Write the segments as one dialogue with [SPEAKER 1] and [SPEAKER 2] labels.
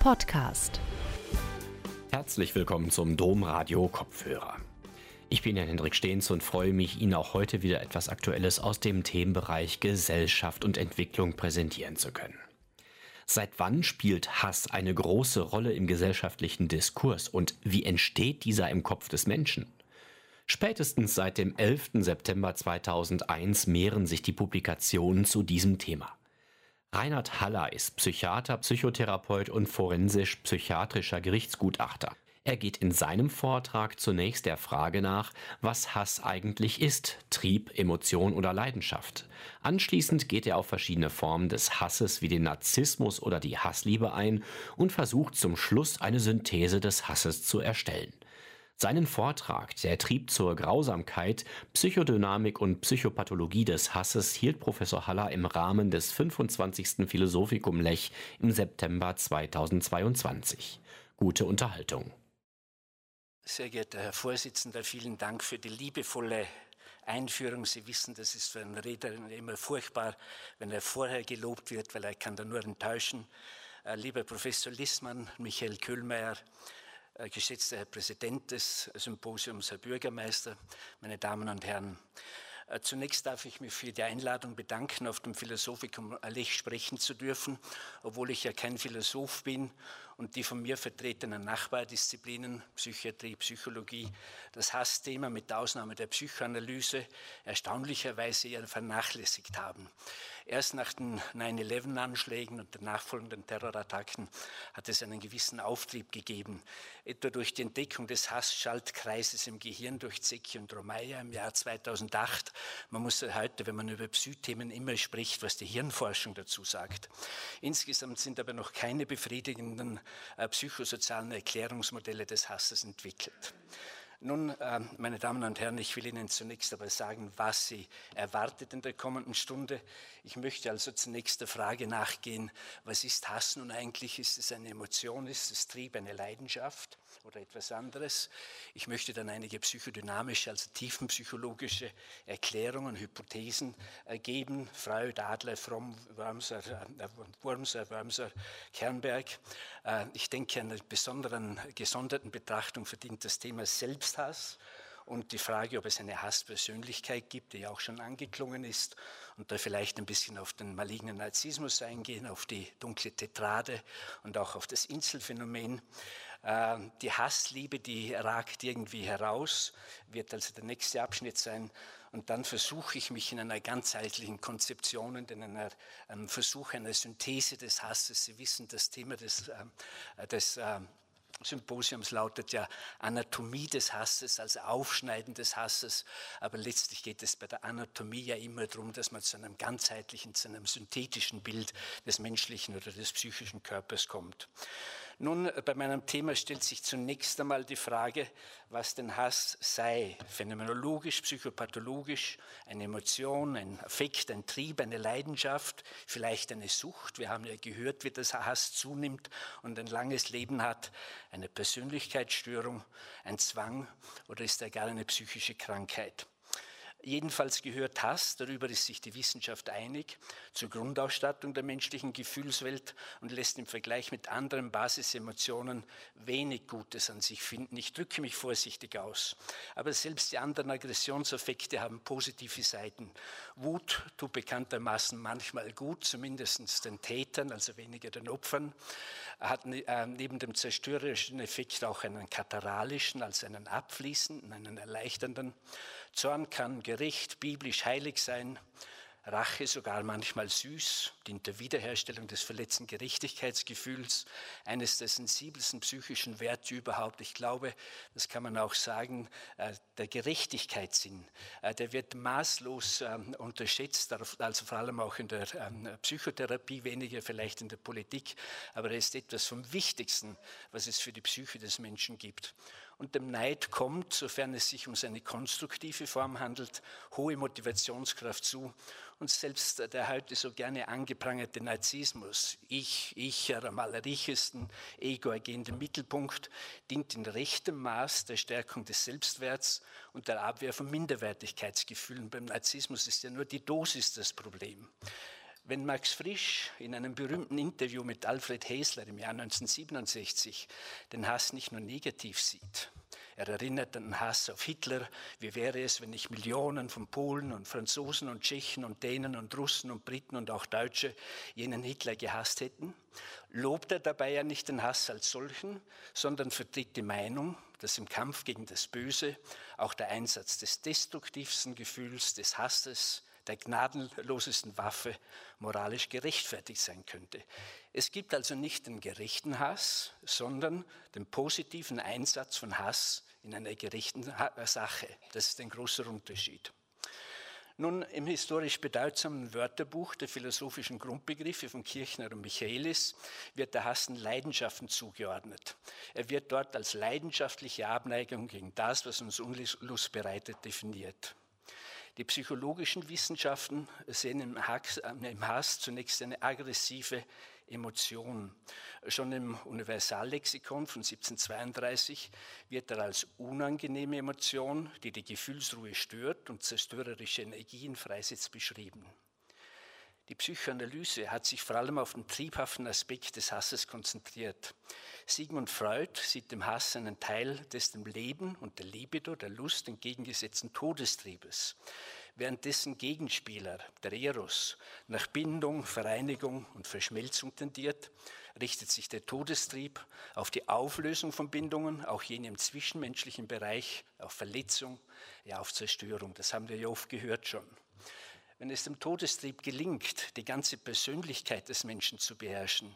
[SPEAKER 1] Podcast.
[SPEAKER 2] Herzlich willkommen zum Domradio Kopfhörer. Ich bin Jan Hendrik Stehns und freue mich, Ihnen auch heute wieder etwas Aktuelles aus dem Themenbereich Gesellschaft und Entwicklung präsentieren zu können. Seit wann spielt Hass eine große Rolle im gesellschaftlichen Diskurs und wie entsteht dieser im Kopf des Menschen? Spätestens seit dem 11. September 2001 mehren sich die Publikationen zu diesem Thema. Reinhard Haller ist Psychiater, Psychotherapeut und forensisch-psychiatrischer Gerichtsgutachter. Er geht in seinem Vortrag zunächst der Frage nach, was Hass eigentlich ist, Trieb, Emotion oder Leidenschaft. Anschließend geht er auf verschiedene Formen des Hasses wie den Narzissmus oder die Hassliebe ein und versucht zum Schluss eine Synthese des Hasses zu erstellen. Seinen Vortrag Der Trieb zur Grausamkeit, Psychodynamik und Psychopathologie des Hasses hielt Professor Haller im Rahmen des 25. Philosophikum Lech im September 2022. Gute Unterhaltung.
[SPEAKER 3] Sehr geehrter Herr Vorsitzender, vielen Dank für die liebevolle Einführung. Sie wissen, das ist für einen Redner immer furchtbar, wenn er vorher gelobt wird, weil er kann da nur enttäuschen. Äh, lieber Professor Lissmann, Michael Köhlmeier, geschätzter Herr Präsident des Symposiums, Herr Bürgermeister, meine Damen und Herren. Äh, zunächst darf ich mich für die Einladung bedanken, auf dem Philosophikum Lech sprechen zu dürfen, obwohl ich ja kein Philosoph bin und die von mir vertretenen Nachbardisziplinen, Psychiatrie, Psychologie, das Hassthema mit Ausnahme der Psychoanalyse erstaunlicherweise eher vernachlässigt haben. Erst nach den 9-11-Anschlägen und den nachfolgenden Terrorattacken hat es einen gewissen Auftrieb gegeben, etwa durch die Entdeckung des Hassschaltkreises im Gehirn durch Zecchi und Romeyer im Jahr 2008. Man muss heute, wenn man über Psythemen immer spricht, was die Hirnforschung dazu sagt. Insgesamt sind aber noch keine befriedigenden psychosozialen Erklärungsmodelle des Hasses entwickelt. Nun, äh, meine Damen und Herren, ich will Ihnen zunächst aber sagen, was Sie erwartet in der kommenden Stunde. Ich möchte also zunächst der Frage nachgehen, was ist Hass nun eigentlich? Ist es eine Emotion? Ist es Trieb, eine Leidenschaft? oder etwas anderes. Ich möchte dann einige psychodynamische, also tiefenpsychologische Erklärungen, Hypothesen äh, geben. Freud, Adler, Fromm, Wormser, äh, Wurmser, Wormser, Kernberg. Äh, ich denke, einer besonderen, gesonderten Betrachtung verdient das Thema Selbsthass und die Frage, ob es eine Hasspersönlichkeit gibt, die ja auch schon angeklungen ist, und da vielleicht ein bisschen auf den malignen Narzissmus eingehen, auf die dunkle Tetrade und auch auf das Inselphänomen. Ähm, die Hassliebe, die ragt irgendwie heraus, wird also der nächste Abschnitt sein. Und dann versuche ich mich in einer ganzheitlichen Konzeption und in einer ähm, Versuch einer Synthese des Hasses. Sie wissen, das Thema des, äh, des äh, Symposiums lautet ja Anatomie des Hasses, also Aufschneiden des Hasses. Aber letztlich geht es bei der Anatomie ja immer darum, dass man zu einem ganzheitlichen, zu einem synthetischen Bild des menschlichen oder des psychischen Körpers kommt. Nun, äh, bei meinem Thema stellt sich zunächst einmal die Frage, was denn Hass sei. Phänomenologisch, psychopathologisch, eine Emotion, ein Affekt, ein Trieb, eine Leidenschaft, vielleicht eine Sucht. Wir haben ja gehört, wie das Hass zunimmt und ein langes Leben hat. Eine Persönlichkeitsstörung, ein Zwang oder ist er gar eine psychische Krankheit? Jedenfalls gehört Hass, darüber ist sich die Wissenschaft einig, zur Grundausstattung der menschlichen Gefühlswelt und lässt im Vergleich mit anderen Basisemotionen wenig Gutes an sich finden. Ich drücke mich vorsichtig aus. Aber selbst die anderen Aggressionsaffekte haben positive Seiten. Wut tut bekanntermaßen manchmal gut, zumindest den Tätern, also weniger den Opfern, hat ne, äh, neben dem zerstörerischen Effekt auch einen kataralischen, also einen abfließenden, einen erleichternden. Zorn kann gerecht, biblisch heilig sein. Rache sogar manchmal süß, dient der Wiederherstellung des verletzten Gerechtigkeitsgefühls, eines der sensibelsten psychischen Werte überhaupt. Ich glaube, das kann man auch sagen, äh, der Gerechtigkeitssinn, äh, der wird maßlos ähm, unterschätzt, also vor allem auch in der ähm, Psychotherapie, weniger vielleicht in der Politik, aber er ist etwas vom Wichtigsten, was es für die Psyche des Menschen gibt. Und dem Neid kommt, sofern es sich um seine konstruktive Form handelt, hohe Motivationskraft zu. Und selbst der heute so gerne angeprangerte Narzissmus, ich, ich, am allerrichesten, ego ergehende Mittelpunkt, dient in rechtem Maß der Stärkung des Selbstwerts und der Abwehr von Minderwertigkeitsgefühlen. Beim Narzissmus ist ja nur die Dosis das Problem. Wenn Max Frisch in einem berühmten Interview mit Alfred Häsler im Jahr 1967 den Hass nicht nur negativ sieht, er erinnert an den Hass auf Hitler. Wie wäre es, wenn nicht Millionen von Polen und Franzosen und Tschechen und Dänen und Russen und Briten und auch Deutsche jenen Hitler gehasst hätten? Lobt er dabei ja nicht den Hass als solchen, sondern vertritt die Meinung, dass im Kampf gegen das Böse auch der Einsatz des destruktivsten Gefühls, des Hasses, der gnadenlosesten Waffe moralisch gerechtfertigt sein könnte. Es gibt also nicht den gerechten Hass, sondern den positiven Einsatz von Hass in einer gerechten Sache. Das ist ein großer Unterschied. Nun, im historisch bedeutsamen Wörterbuch der philosophischen Grundbegriffe von Kirchner und Michaelis wird der Hass den Leidenschaften zugeordnet. Er wird dort als leidenschaftliche Abneigung gegen das, was uns Unlust bereitet, definiert. Die psychologischen Wissenschaften sehen im Hass, im Hass zunächst eine aggressive Emotion. Schon im Universallexikon von 1732 wird er als unangenehme Emotion, die die Gefühlsruhe stört und zerstörerische Energien freisetzt, beschrieben. Die Psychoanalyse hat sich vor allem auf den triebhaften Aspekt des Hasses konzentriert. Sigmund Freud sieht dem Hass einen Teil des dem Leben und der Libido, der Lust entgegengesetzten Todestriebes während dessen Gegenspieler, der Eros, nach Bindung, Vereinigung und Verschmelzung tendiert, richtet sich der Todestrieb auf die Auflösung von Bindungen, auch jene im zwischenmenschlichen Bereich, auf Verletzung, ja auf Zerstörung. Das haben wir ja oft gehört schon. Wenn es dem Todestrieb gelingt, die ganze Persönlichkeit des Menschen zu beherrschen,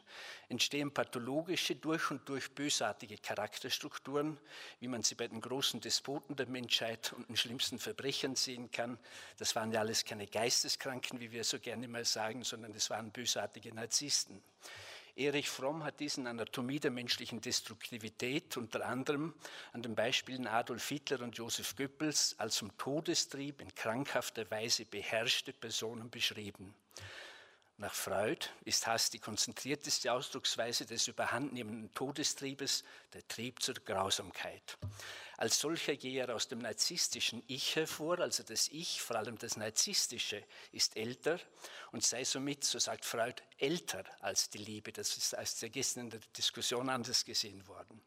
[SPEAKER 3] entstehen pathologische, durch und durch bösartige Charakterstrukturen, wie man sie bei den großen Despoten der Menschheit und den schlimmsten Verbrechern sehen kann. Das waren ja alles keine Geisteskranken, wie wir so gerne mal sagen, sondern es waren bösartige Narzissten. Erich Fromm hat diesen Anatomie der menschlichen Destruktivität unter anderem an den Beispielen Adolf Hitler und Joseph Goebbels als zum Todestrieb in krankhafter Weise beherrschte Personen beschrieben. Nach Freud ist Hass die konzentrierteste Ausdrucksweise des überhandnehmenden Todestriebes, der Trieb zur Grausamkeit. Als solcher gehe er aus dem narzisstischen Ich hervor, also das Ich, vor allem das narzisstische, ist älter und sei somit, so sagt Freud, älter als die Liebe. Das ist als gestern in der Diskussion anders gesehen worden.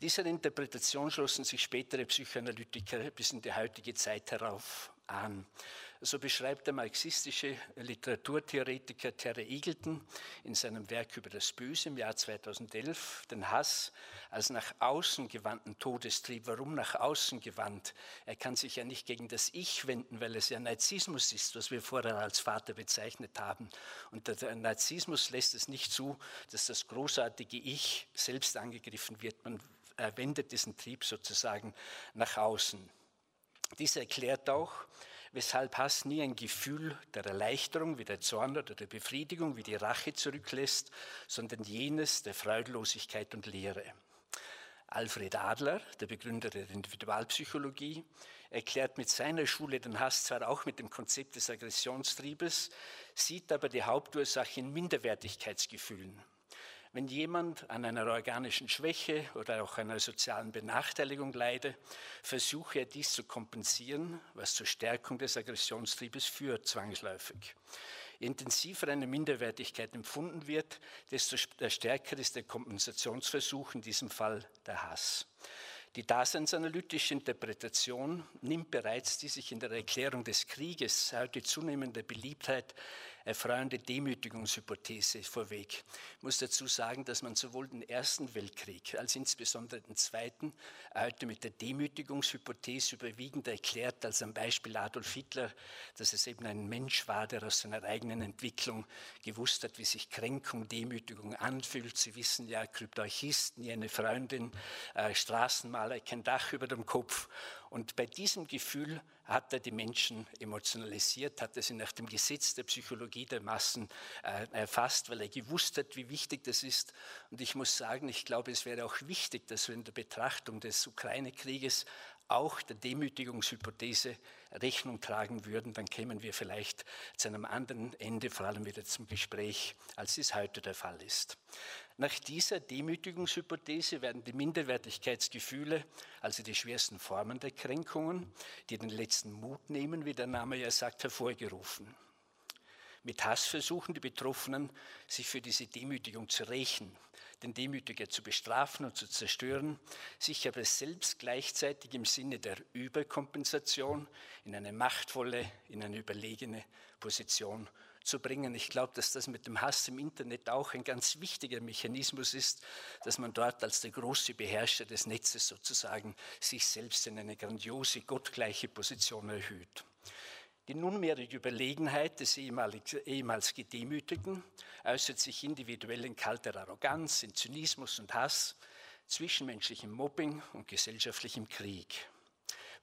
[SPEAKER 3] Dieser Interpretation schlossen sich spätere Psychoanalytiker bis in die heutige Zeit herauf an. So beschreibt der marxistische Literaturtheoretiker Terry Eagleton in seinem Werk über das Böse im Jahr 2011 den Hass als nach außen gewandten Todestrieb. Warum nach außen gewandt? Er kann sich ja nicht gegen das Ich wenden, weil es ja Narzissmus ist, was wir vorher als Vater bezeichnet haben. Und der Narzissmus lässt es nicht zu, dass das großartige Ich selbst angegriffen wird. Man wendet diesen Trieb sozusagen nach außen. Dies erklärt auch, weshalb Hass nie ein Gefühl der Erleichterung wie der Zorn oder der Befriedigung wie die Rache zurücklässt, sondern jenes der Freudlosigkeit und Leere. Alfred Adler, der Begründer der Individualpsychologie, erklärt mit seiner Schule den Hass zwar auch mit dem Konzept des Aggressionstriebes, sieht aber die Hauptursache in Minderwertigkeitsgefühlen. Wenn jemand an einer organischen Schwäche oder auch einer sozialen Benachteiligung leide, versuche er dies zu kompensieren, was zur Stärkung des Aggressionstriebes führt, zwangsläufig. Je intensiver eine Minderwertigkeit empfunden wird, desto stärker ist der Kompensationsversuch, in diesem Fall der Hass. Die daseinsanalytische Interpretation nimmt bereits die sich in der Erklärung des Krieges heute zunehmende Beliebtheit erfreuende Demütigungshypothese vorweg. Ich muss dazu sagen, dass man sowohl den Ersten Weltkrieg als insbesondere den Zweiten heute mit der Demütigungshypothese überwiegend erklärt, als am Beispiel Adolf Hitler, dass es eben ein Mensch war, der aus seiner eigenen Entwicklung gewusst hat, wie sich Kränkung, Demütigung anfühlt. Sie wissen ja, Kryptarchisten, eine Freundin, äh, Straßenmaler, kein Dach über dem Kopf und bei diesem Gefühl hat er die Menschen emotionalisiert, hat er sie nach dem Gesetz der Psychologie der Massen äh, erfasst, weil er gewusst hat, wie wichtig das ist. Und ich muss sagen, ich glaube, es wäre auch wichtig, dass wir in der Betrachtung des Ukraine-Krieges auch der Demütigungshypothese Rechnung tragen würden, dann kämen wir vielleicht zu einem anderen Ende, vor allem wieder zum Gespräch, als es heute der Fall ist. Nach dieser Demütigungshypothese werden die Minderwertigkeitsgefühle, also die schwersten Formen der Kränkungen, die den letzten Mut nehmen, wie der Name ja sagt, hervorgerufen. Mit Hass versuchen die Betroffenen, sich für diese Demütigung zu rächen, den Demütiger zu bestrafen und zu zerstören, sich aber selbst gleichzeitig im Sinne der Überkompensation in eine machtvolle, in eine überlegene Position zu bringen. Ich glaube, dass das mit dem Hass im Internet auch ein ganz wichtiger Mechanismus ist, dass man dort als der große Beherrscher des Netzes sozusagen sich selbst in eine grandiose, gottgleiche Position erhöht. Die nunmehrige Überlegenheit des ehemals Gedemütigten äußert sich individuell in kalter Arroganz, in Zynismus und Hass, zwischenmenschlichem Mobbing und gesellschaftlichem Krieg.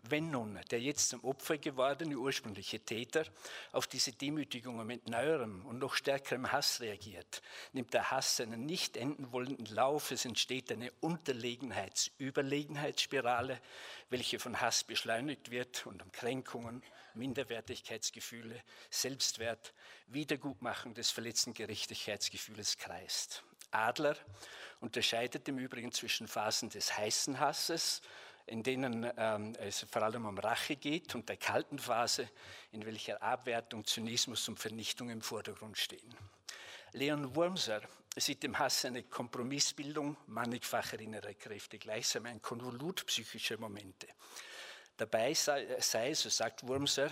[SPEAKER 3] Wenn nun der jetzt zum Opfer gewordene ursprüngliche Täter auf diese Demütigungen mit neuerem und noch stärkerem Hass reagiert, nimmt der Hass einen nicht enden wollenden Lauf. Es entsteht eine Unterlegenheits-Überlegenheitsspirale, welche von Hass beschleunigt wird und um Kränkungen, Minderwertigkeitsgefühle, Selbstwert, Wiedergutmachung des verletzten Gerechtigkeitsgefühles kreist. Adler unterscheidet im Übrigen zwischen Phasen des heißen Hasses in denen ähm, es vor allem um Rache geht, und der kalten Phase, in welcher Abwertung, Zynismus und Vernichtung im Vordergrund stehen. Leon Wurmser sieht im Hass eine Kompromissbildung mannigfacher innerer Kräfte, gleichsam ein Konvolut psychischer Momente. Dabei sei, sei, so sagt Wurmser,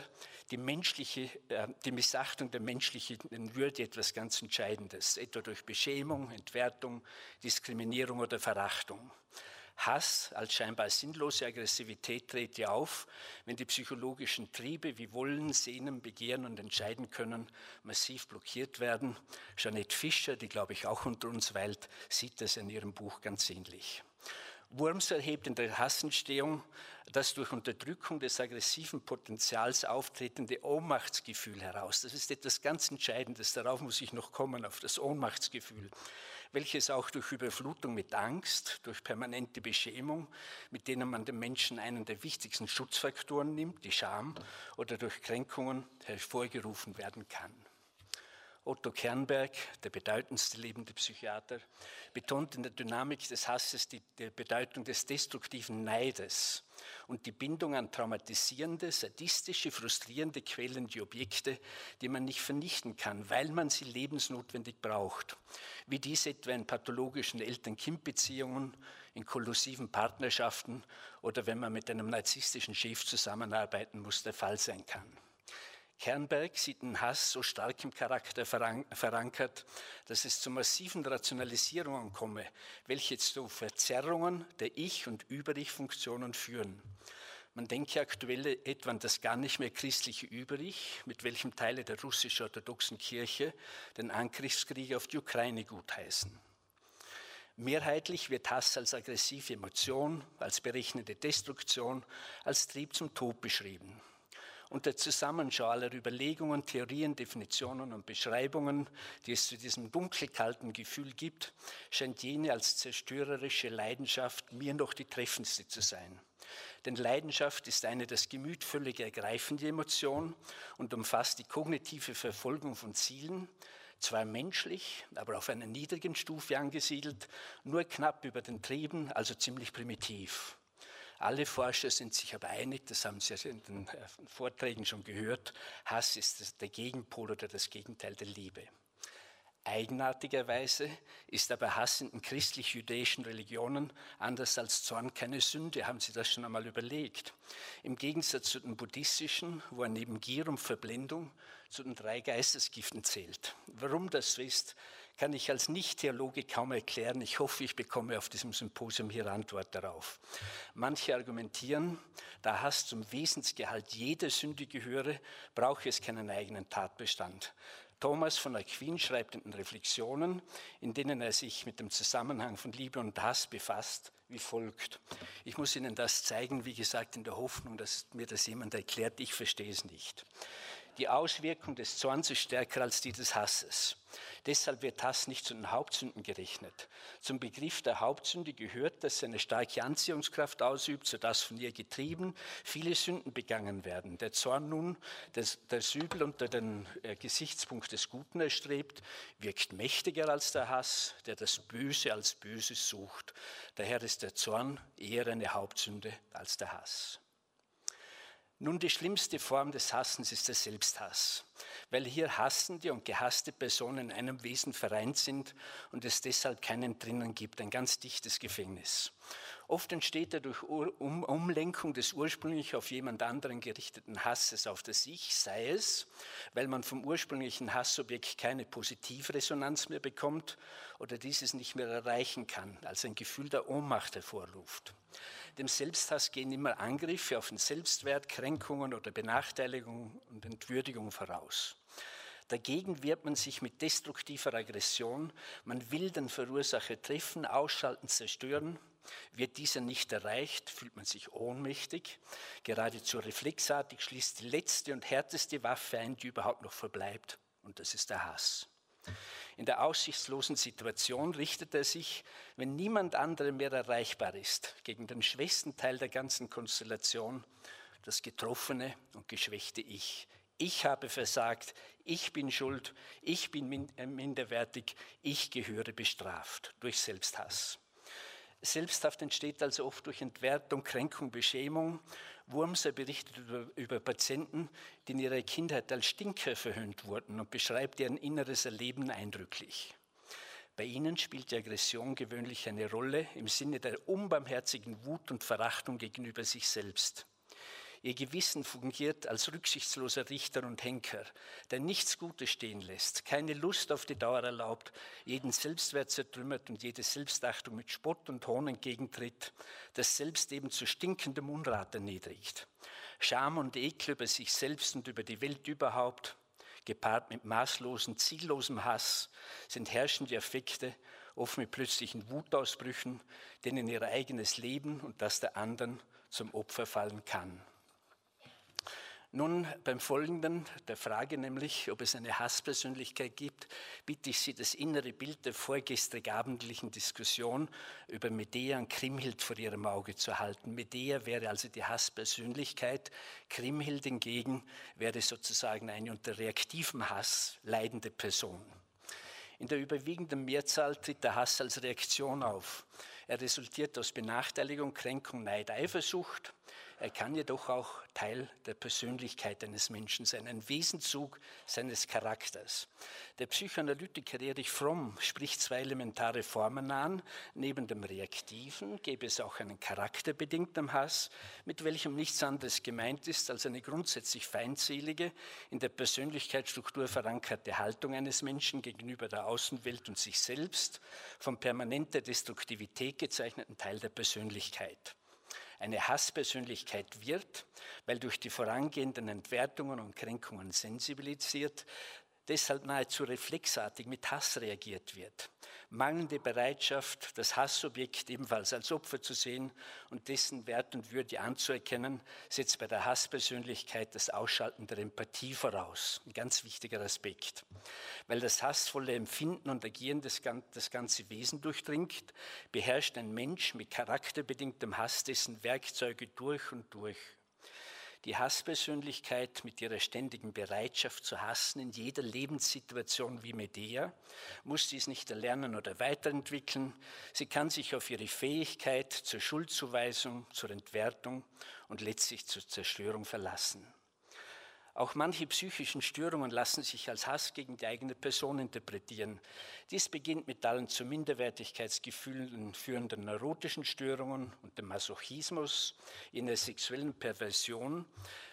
[SPEAKER 3] die, menschliche, äh, die Missachtung der menschlichen Würde etwas ganz Entscheidendes, etwa durch Beschämung, Entwertung, Diskriminierung oder Verachtung. Hass als scheinbar sinnlose Aggressivität tritt ja auf, wenn die psychologischen Triebe wie Wollen, Sehnen, Begehren und Entscheiden können massiv blockiert werden. Jeanette Fischer, die glaube ich auch unter uns weilt, sieht das in ihrem Buch ganz ähnlich. Wurms erhebt in der Hassentstehung das durch Unterdrückung des aggressiven Potenzials auftretende Ohnmachtsgefühl heraus. Das ist etwas ganz Entscheidendes, darauf muss ich noch kommen, auf das Ohnmachtsgefühl welches auch durch Überflutung mit Angst, durch permanente Beschämung, mit denen man dem Menschen einen der wichtigsten Schutzfaktoren nimmt, die Scham, oder durch Kränkungen hervorgerufen werden kann. Otto Kernberg, der bedeutendste lebende Psychiater, betont in der Dynamik des Hasses die, die Bedeutung des destruktiven Neides und die Bindung an traumatisierende, sadistische, frustrierende, quälende Objekte, die man nicht vernichten kann, weil man sie lebensnotwendig braucht, wie dies etwa in pathologischen Eltern-Kind-Beziehungen, in kollusiven Partnerschaften oder wenn man mit einem narzisstischen Chef zusammenarbeiten muss, der Fall sein kann. Kernberg sieht den Hass so stark im Charakter verankert, dass es zu massiven Rationalisierungen komme, welche zu Verzerrungen der Ich- und Über-Ich-Funktionen führen. Man denke aktuell etwa an das gar nicht mehr christliche Über-Ich, mit welchem Teile der russisch-orthodoxen Kirche den Angriffskrieg auf die Ukraine gutheißen. Mehrheitlich wird Hass als aggressive Emotion, als berechnende Destruktion, als Trieb zum Tod beschrieben. Und der Zusammenschau aller Überlegungen, Theorien, Definitionen und Beschreibungen, die es zu diesem dunkelkalten Gefühl gibt, scheint jene als zerstörerische Leidenschaft mir noch die treffendste zu sein. Denn Leidenschaft ist eine das Gemüt völlig ergreifende Emotion und umfasst die kognitive Verfolgung von Zielen, zwar menschlich, aber auf einer niedrigen Stufe angesiedelt, nur knapp über den Trieben, also ziemlich primitiv. Alle Forscher sind sich aber einig, das haben Sie in den äh, Vorträgen schon gehört, Hass ist der Gegenpol oder das Gegenteil der Liebe. Eigenartigerweise ist aber Hass in den christlich-jüdischen Religionen anders als Zorn keine Sünde. Haben Sie das schon einmal überlegt? Im Gegensatz zu den buddhistischen, wo er neben Gier und Verblendung zu den drei Geistesgiften zählt. Warum das so ist, kann ich als Nicht-Theologe kaum erklären. Ich hoffe, ich bekomme auf diesem Symposium hier Antwort darauf. Manche argumentieren, da Hass zum Wesensgehalt jeder Sünde gehöre, brauche es keinen eigenen Tatbestand. Thomas von Aquin schreibt in den Reflexionen, in denen er sich mit dem Zusammenhang von Liebe und Hass befasst, wie folgt. Ich muss Ihnen das zeigen, wie gesagt, in der Hoffnung, dass mir das jemand erklärt. Ich verstehe es nicht. Die Auswirkung des Zorns ist stärker als die des Hasses. Deshalb wird Hass nicht zu den Hauptsünden gerechnet. Zum Begriff der Hauptsünde gehört, dass sie eine starke Anziehungskraft ausübt, sodass von ihr getrieben viele Sünden begangen werden. Der Zorn nun, das, das Übel unter den äh, Gesichtspunkt des Guten erstrebt, wirkt mächtiger als der Hass, der das Böse als Böses sucht. Daher ist der Zorn eher eine Hauptsünde als der Hass. Nun, die schlimmste Form des Hassens ist der Selbsthass, weil hier hassende und gehasste Personen in einem Wesen vereint sind und es deshalb keinen drinnen gibt, ein ganz dichtes Gefängnis. Oft entsteht er durch um Umlenkung des ursprünglich auf jemand anderen gerichteten Hasses auf das Ich, sei es, weil man vom ursprünglichen Hassobjekt keine Positivresonanz mehr bekommt oder dieses nicht mehr erreichen kann, als ein Gefühl der Ohnmacht hervorruft. Dem Selbsthass gehen immer Angriffe auf den Selbstwert, Kränkungen oder Benachteiligung und Entwürdigung voraus. Dagegen wehrt man sich mit destruktiver Aggression. Man will den Verursacher treffen, ausschalten, zerstören. Wird dieser nicht erreicht, fühlt man sich ohnmächtig. Geradezu reflexartig schließt die letzte und härteste Waffe ein, die überhaupt noch verbleibt. Und das ist der Hass. In der aussichtslosen Situation richtet er sich, wenn niemand anderem mehr erreichbar ist, gegen den schwächsten Teil der ganzen Konstellation, das getroffene und geschwächte Ich. Ich habe versagt, ich bin schuld, ich bin äh, minderwertig, ich gehöre bestraft durch Selbsthass. Selbsthaft entsteht also oft durch Entwertung, Kränkung, Beschämung. Wurmser berichtet über, über, Patienten, die in ihrer Kindheit als Stinker verhöhnt wurden und beschreibt deren inneres Erleben eindrücklich. Bei ihnen spielt die Aggression gewöhnlich eine Rolle im Sinne der unbarmherzigen Wut und Verachtung gegenüber sich selbst. Ihr Gewissen fungiert als rücksichtsloser Richter und Henker, der nichts Gutes stehen lässt, keine Lust auf die Dauer erlaubt, jeden Selbstwert zertrümmert und jede Selbstachtung mit Spott und Hohn entgegentritt, das selbst eben zu stinkendem Unrat erniedrigt. Scham und Ekel über sich selbst und über die Welt überhaupt, gepaart mit maßlosem, ziellosem Hass, sind herrschende Affekte, oft mit plötzlichen Wutausbrüchen, denen ihr eigenes Leben und das der anderen zum Opfer fallen kann. Nun, beim Folgenden, der Frage nämlich, ob es eine Hasspersönlichkeit gibt, bitte ich Sie, das innere Bild der vorgestrig abendlichen Diskussion über Medea und Krimhild vor Ihrem Auge zu halten. Medea wäre also die Hasspersönlichkeit, Krimhild hingegen wäre sozusagen eine unter reaktivem Hass leidende Person. In der überwiegenden Mehrzahl tritt der Hass als Reaktion auf. Er resultiert aus Benachteiligung, Kränkung, Neid, Eifersucht, er kann jedoch auch Teil der Persönlichkeit eines Menschen sein, ein Wesenzug seines Charakters. Der Psychoanalytiker Erich Fromm spricht zwei elementare Formen an. Neben dem Reaktiven gäbe es auch einen charakterbedingten Hass, mit welchem nichts anderes gemeint ist als eine grundsätzlich feindselige, in der Persönlichkeitsstruktur verankerte Haltung eines Menschen gegenüber der Außenwelt und sich selbst, vom permanenter Destruktivität gezeichneten Teil der Persönlichkeit eine Hasspersönlichkeit wird, weil durch die vorangehenden Entwertungen und Kränkungen sensibilisiert, deshalb nahezu reflexartig mit Hass reagiert wird. Mangelnde Bereitschaft, das Hassobjekt ebenfalls als Opfer zu sehen und dessen Wert und Würde anzuerkennen, setzt bei der Hasspersönlichkeit das Ausschalten der Empathie voraus. Ein ganz wichtiger Aspekt. Weil das hassvolle Empfinden und Agieren das, das ganze Wesen durchdringt, beherrscht ein Mensch mit charakterbedingtem Hass dessen Werkzeuge durch und durch. Die Hasspersönlichkeit mit ihrer ständigen Bereitschaft zu hassen in jeder Lebenssituation wie Medea muss dies nicht erlernen oder weiterentwickeln. Sie kann sich auf ihre Fähigkeit zur Schuldzuweisung, zur Entwertung und letztlich zur Zerstörung verlassen. Auch manche psychischen Störungen lassen sich als Hass gegen die eigene Person interpretieren. Dies beginnt mit allen zu Minderwertigkeitsgefühlen führenden neurotischen Störungen und dem Masochismus in der sexuellen Perversion,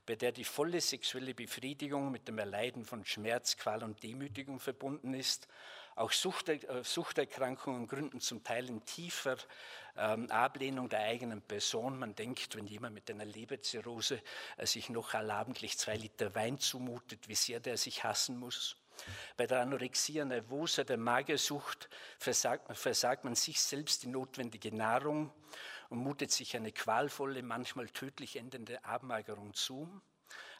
[SPEAKER 3] bei der die volle sexuelle Befriedigung mit dem Erleiden von Schmerz, Qual und Demütigung verbunden ist auch äh, Suchterkrankungen gründen zum Teil in tiefer ähm, Ablehnung der eigenen Person. Man denkt, wenn jemand mit einer Leberzirrhose äh, sich noch allabendlich zwei Liter Wein zumutet, wie sehr der sich hassen muss. Bei der Anorexia nervosa, der Magersucht, versagt, versagt man sich selbst die notwendige Nahrung und mutet sich eine qualvolle, manchmal tödlich endende Abmagerung zu.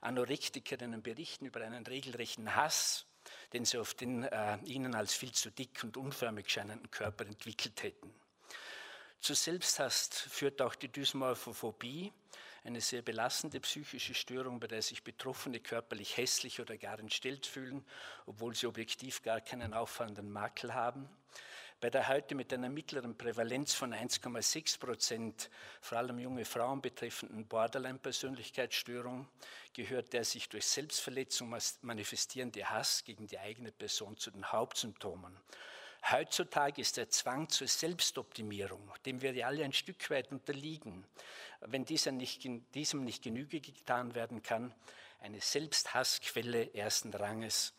[SPEAKER 3] Anorektikerinnen berichten über einen regelrechten Hass den sie auf den äh, ihnen als viel zu dick und unförmig scheinenden Körper entwickelt hätten. Zu Selbsthass führt auch die Dysmorphophobie, eine sehr belastende psychische Störung, bei der sich Betroffene körperlich hässlich oder gar entstellt fühlen, obwohl sie objektiv gar keinen auffallenden Makel haben. Bei der heute mit einer mittleren Prävalenz von 1,6 Prozent, vor allem junge Frauen betreffenden Borderline-Persönlichkeitsstörung, gehört der sich durch Selbstverletzung manifestierende Hass gegen die eigene Person zu den Hauptsymptomen. Heutzutage ist der Zwang zur Selbstoptimierung, dem wir alle ein Stück weit unterliegen, wenn nicht, diesem nicht Genüge getan werden kann, eine Selbsthassquelle ersten Ranges.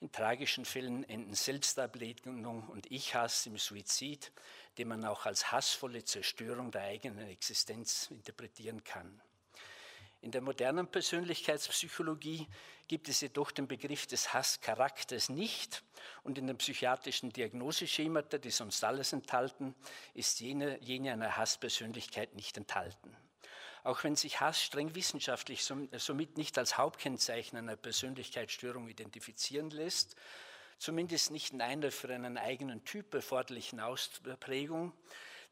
[SPEAKER 3] In tragischen Fällen enden Selbstablehnung und Ich-Hass im Suizid, den man auch als hassvolle Zerstörung der eigenen Existenz interpretieren kann. In der modernen Persönlichkeitspsychologie gibt es jedoch den Begriff des Hasscharakters nicht und in den psychiatrischen Diagnoseschemata, die sonst alles enthalten, ist jene, jene einer Hasspersönlichkeit nicht enthalten. Auch wenn sich Hass streng wissenschaftlich somit nicht als Hauptkennzeichen einer Persönlichkeitsstörung identifizieren lässt, zumindest nicht in einer für einen eigenen Typ erforderlichen Ausprägung,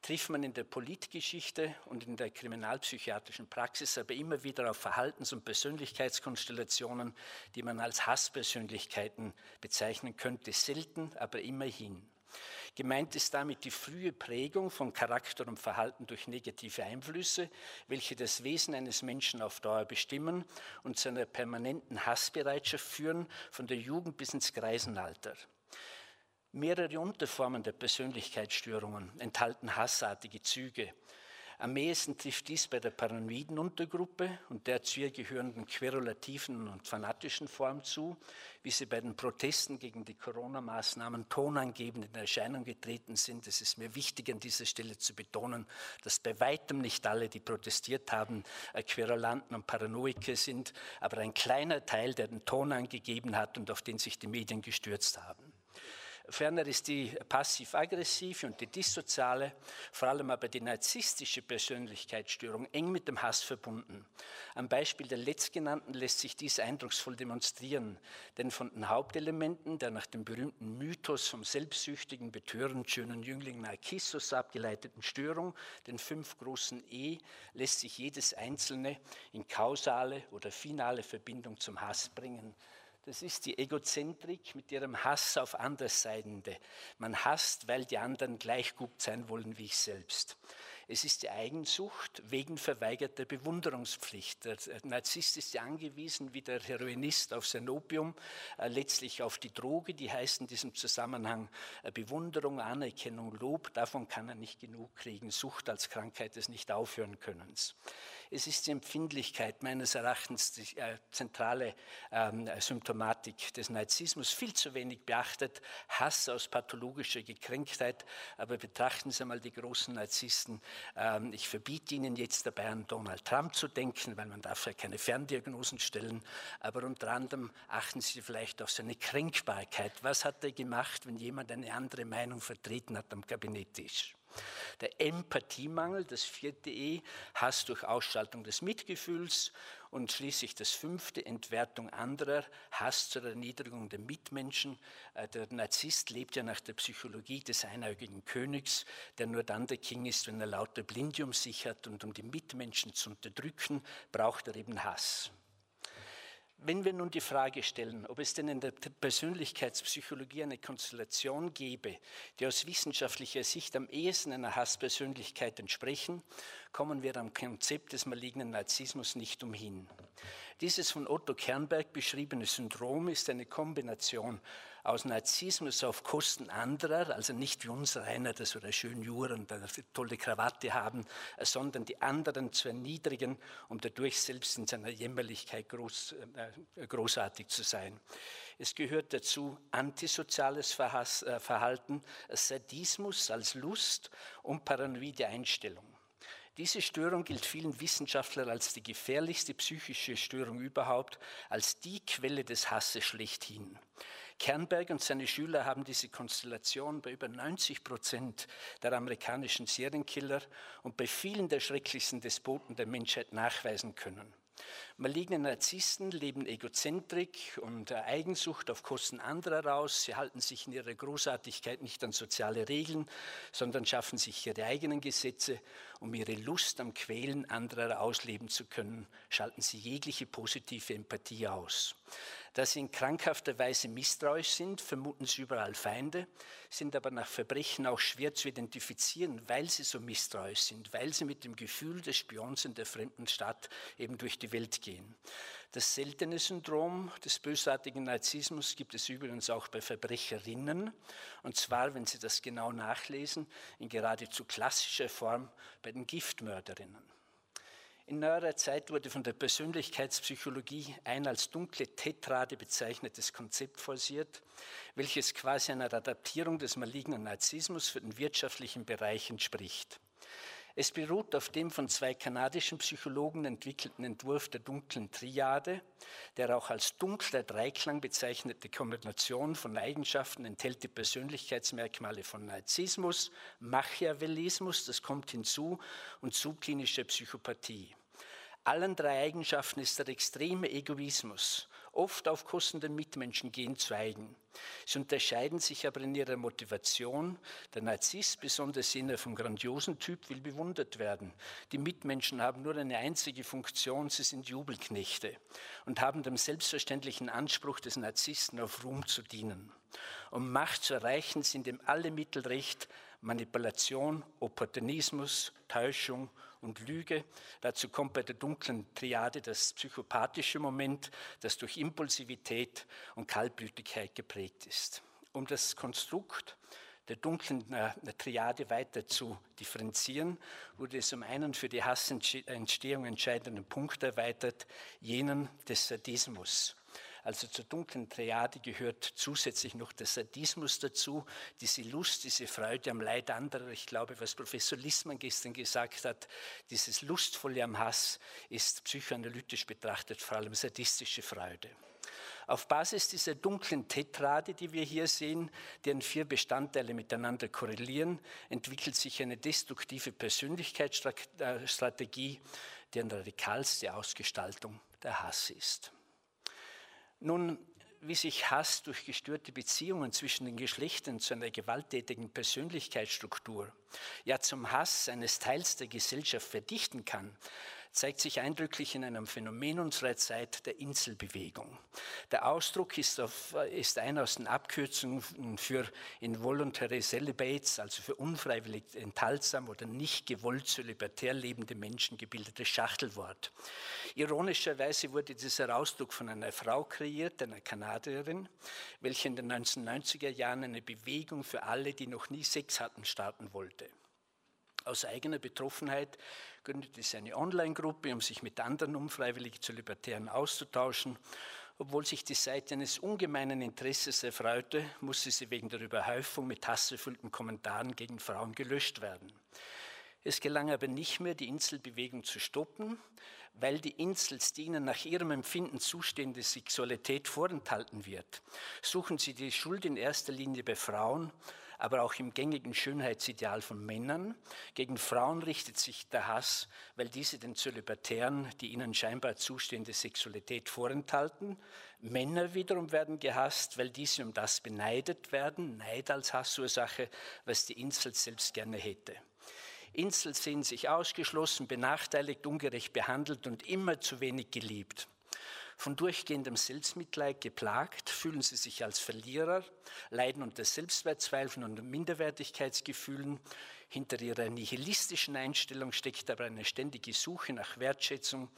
[SPEAKER 3] trifft man in der Politgeschichte und in der kriminalpsychiatrischen Praxis aber immer wieder auf Verhaltens- und Persönlichkeitskonstellationen, die man als Hasspersönlichkeiten bezeichnen könnte, selten, aber immerhin. Gemeint ist damit die frühe Prägung von Charakter und Verhalten durch negative Einflüsse, welche das Wesen eines Menschen auf Dauer bestimmen und zu einer permanenten Hassbereitschaft führen, von der Jugend bis ins Greisenalter. Mehrere Unterformen der Persönlichkeitsstörungen enthalten hassartige Züge. Am ehesten trifft dies bei der paranoiden Untergruppe und der zu ihr gehörenden querulativen und fanatischen Form zu, wie sie bei den Protesten gegen die Corona-Maßnahmen tonangebend in Erscheinung getreten sind. Es ist mir wichtig, an dieser Stelle zu betonen, dass bei weitem nicht alle, die protestiert haben, äh, Querulanten und Paranoiker sind, aber ein kleiner Teil, der den Ton angegeben hat und auf den sich die Medien gestürzt haben. Ferner ist die passiv-aggressive und die dissoziale, vor allem aber die narzisstische Persönlichkeitsstörung eng mit dem Hass verbunden. Am Beispiel der letztgenannten lässt sich dies eindrucksvoll demonstrieren, denn von den Hauptelementen der nach dem berühmten Mythos vom selbstsüchtigen, betörend schönen Jüngling Narcissus abgeleiteten Störung, den fünf großen E, lässt sich jedes einzelne in kausale oder finale Verbindung zum Hass bringen. Das ist die Egozentrik mit ihrem Hass auf Andersseidende. Man hasst, weil die anderen gleich gut sein wollen wie ich selbst. Es ist die Eigensucht wegen verweigerter Bewunderungspflicht. Der Narzisst ist ja angewiesen, wie der Heroinist auf sein Opium, äh, letztlich auf die Droge, die heißt in diesem Zusammenhang äh, Bewunderung, Anerkennung, Lob. Davon kann er nicht genug kriegen. Sucht als Krankheit des nicht aufhören Könnens. Es ist die Empfindlichkeit meines Erachtens die äh, zentrale ähm, Symptomatik des Narzissmus, viel zu wenig beachtet. Hass aus pathologischer Gekränktheit. Aber betrachten Sie mal die großen Narzissten. Ähm, ich verbiete Ihnen jetzt dabei an Donald Trump zu denken, weil man darf ja keine Ferndiagnosen stellen. Aber unter anderem achten Sie vielleicht auf seine Kränkbarkeit. Was hat er gemacht, wenn jemand eine andere Meinung vertreten hat am Kabinetttisch? Der Empathiemangel, das vierte E, Hass durch Ausschaltung des Mitgefühls und schließlich das fünfte, Entwertung anderer, Hass zur Erniedrigung der Mitmenschen. Äh, der Narzisst lebt ja nach der Psychologie des einäugigen Königs, der nur dann der King ist, wenn er lauter Blinde um sich hat und um die Mitmenschen zu unterdrücken, braucht er eben Hass. Wenn wir nun die Frage stellen, ob es denn in der Persönlichkeitspsychologie eine Konstellation gäbe, die aus wissenschaftlicher Sicht am ehesten einer Hasspersönlichkeit entsprechen, kommen wir am Konzept des malignen Narzissmus nicht umhin. Dieses von Otto Kernberg beschriebene Syndrom ist eine Kombination aus Narzissmus auf Kosten anderer, also nicht wie unser einer, dass wir da schön juren und eine tolle Krawatte haben, sondern die anderen zu erniedrigen, um dadurch selbst in seiner Jämmerlichkeit groß, äh, großartig zu sein. Es gehört dazu antisoziales äh, Verhalten, Sadismus als Lust und paranoide Einstellung. Diese Störung gilt vielen Wissenschaftlern als die gefährlichste psychische Störung überhaupt, als die Quelle des Hasses schlechthin. Kernberg und seine Schüler haben diese Konstellation bei über 90 Prozent der amerikanischen Serienkiller und bei vielen der schrecklichsten Despoten der Menschheit nachweisen können. Maligne Narzissten leben Egozentrik und Eigensucht auf Kosten anderer aus. Sie halten sich in ihrer Großartigkeit nicht an soziale Regeln, sondern schaffen sich ihre eigenen Gesetze. Um ihre Lust am Quälen anderer ausleben zu können, schalten sie jegliche positive Empathie aus. Da sie in krankhafter Weise misstrauisch sind, vermuten sie überall Feinde, sind aber nach Verbrechen auch schwer zu identifizieren, weil sie so misstrauisch sind, weil sie mit dem Gefühl des Spions in der fremden Stadt eben durch die Welt gehen. Das seltene Syndrom des bösartigen Narzissmus gibt es übrigens auch bei Verbrecherinnen, und zwar, wenn Sie das genau nachlesen, in geradezu klassischer Form bei den Giftmörderinnen. In neuerer Zeit wurde von der Persönlichkeitspsychologie ein als dunkle Tetrade bezeichnetes Konzept forciert, welches quasi einer Adaptierung des malignen Narzissmus für den wirtschaftlichen Bereich entspricht. Es beruht auf dem von zwei kanadischen Psychologen entwickelten Entwurf der dunklen Triade, der auch als dunkler Dreiklang bezeichnete Kombination von Eigenschaften enthält die Persönlichkeitsmerkmale von Narzissmus, Machiavellismus, das kommt hinzu, und subklinischer Psychopathie. Allen drei Eigenschaften ist der extreme Egoismus, oft auf Kosten der Mitmenschen gehen zu eigen. Sie unterscheiden sich aber in ihrer Motivation. Der Narzisst, besonders jener vom grandiosen Typ, will bewundert werden. Die Mitmenschen haben nur eine einzige Funktion, sie sind Jubelknechte und haben dem selbstverständlichen Anspruch des Narzissten auf Ruhm zu dienen. Um Macht zu erreichen, sind ihm alle Mittel recht, Manipulation, Opportunismus, Täuschung und Lüge. Dazu kommt bei der dunklen Triade das psychopathische Moment, das durch Impulsivität und Kaltblütigkeit geprägt ist. Um das Konstrukt der dunklen äh, Triade weiter zu differenzieren, wurde es um einen für die Hassentstehung entscheidenden Punkt erweitert, jenen des Sadismus. Also zur dunklen Triade gehört zusätzlich noch der Sadismus dazu, diese Lust, diese Freude am Leid anderer. Ich glaube, was Professor Lissmann gestern gesagt hat, dieses Lustvolle am Hass ist psychoanalytisch betrachtet vor allem sadistische Freude. Auf Basis dieser dunklen Tetrade, die wir hier sehen, deren vier Bestandteile miteinander korrelieren, entwickelt sich eine destruktive Persönlichkeitsstrategie, deren radikalste Ausgestaltung der Hass ist. Nun, wie sich Hass durch gestörte Beziehungen zwischen den Geschlechtern zu einer gewalttätigen Persönlichkeitsstruktur, ja zum Hass eines Teils der Gesellschaft verdichten kann, zeigt sich eindrücklich in einem Phänomen unserer Zeit, der Inselbewegung. Der Ausdruck ist, auf, ist ein aus den Abkürzungen für involuntary celibates, also für unfreiwillig enthaltsam oder nicht gewollt zölibatär lebende Menschen gebildetes Schachtelwort. Ironischerweise wurde dieser Ausdruck von einer Frau kreiert, einer Kanadierin, welche in den 1990er Jahren eine Bewegung für alle, die noch nie Sex hatten, starten wollte. Aus eigener Betroffenheit gründete sie eine Online-Gruppe, um sich mit anderen unfreiwillig zu Libertären auszutauschen. Obwohl sich die Seite eines ungemeinen Interesses erfreute, musste sie wegen der Überhäufung mit hasserfüllten Kommentaren gegen Frauen gelöscht werden. Es gelang aber nicht mehr, die Inselbewegung zu stoppen, weil die Insels, die ihnen nach ihrem Empfinden zustehende Sexualität vorenthalten wird. Suchen sie die Schuld in erster Linie bei Frauen aber auch im gängigen Schönheitsideal von Männern. Gegen Frauen richtet sich der Hass, weil diese den Zölibatären die ihnen scheinbar zustehende Sexualität vorenthalten. Männer wiederum werden gehasst, weil diese um das beneidet werden, Neid als Hassursache, was die Insel selbst gerne hätte. Insel sehen sich ausgeschlossen, benachteiligt, ungerecht behandelt und immer zu wenig geliebt. Von durchgehendem Selbstmitleid geplagt, fühlen sie sich als Verlierer, leiden unter Selbstwertzweifeln und Minderwertigkeitsgefühlen. Hinter ihrer nihilistischen Einstellung steckt aber eine ständige Suche nach Wertschätzung.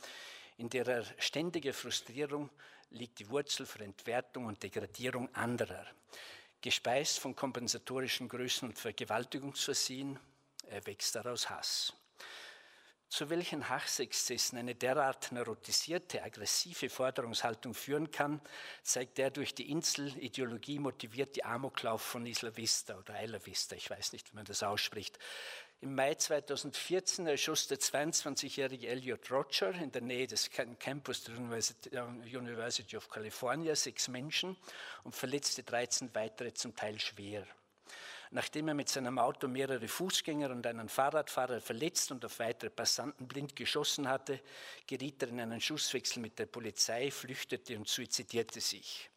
[SPEAKER 3] In der ständigen Frustrierung liegt die Wurzel für Entwertung und Degradierung anderer. Gespeist von kompensatorischen Größen und Vergewaltigungsversehen erwächst daraus Hass zu welchen Hassexzessen eine derart neurotisierte, aggressive Forderungshaltung führen kann, zeigt der durch die Inselideologie motivierte Amoklauf von Isla Vista oder Isla Vista, ich weiß nicht, wie man das ausspricht. Im Mai 2014 erschoss der 22-jährige Elliot Roger in der Nähe des Campus der University of California sechs Menschen und verletzte 13 weitere zum Teil schwer. Nachdem er mit seinem Auto mehrere Fußgänger und einen Fahrradfahrer verletzt und auf weitere Passanten blind geschossen hatte, geriet er in einen Schusswechsel mit der Polizei, flüchtete und suizidierte sich.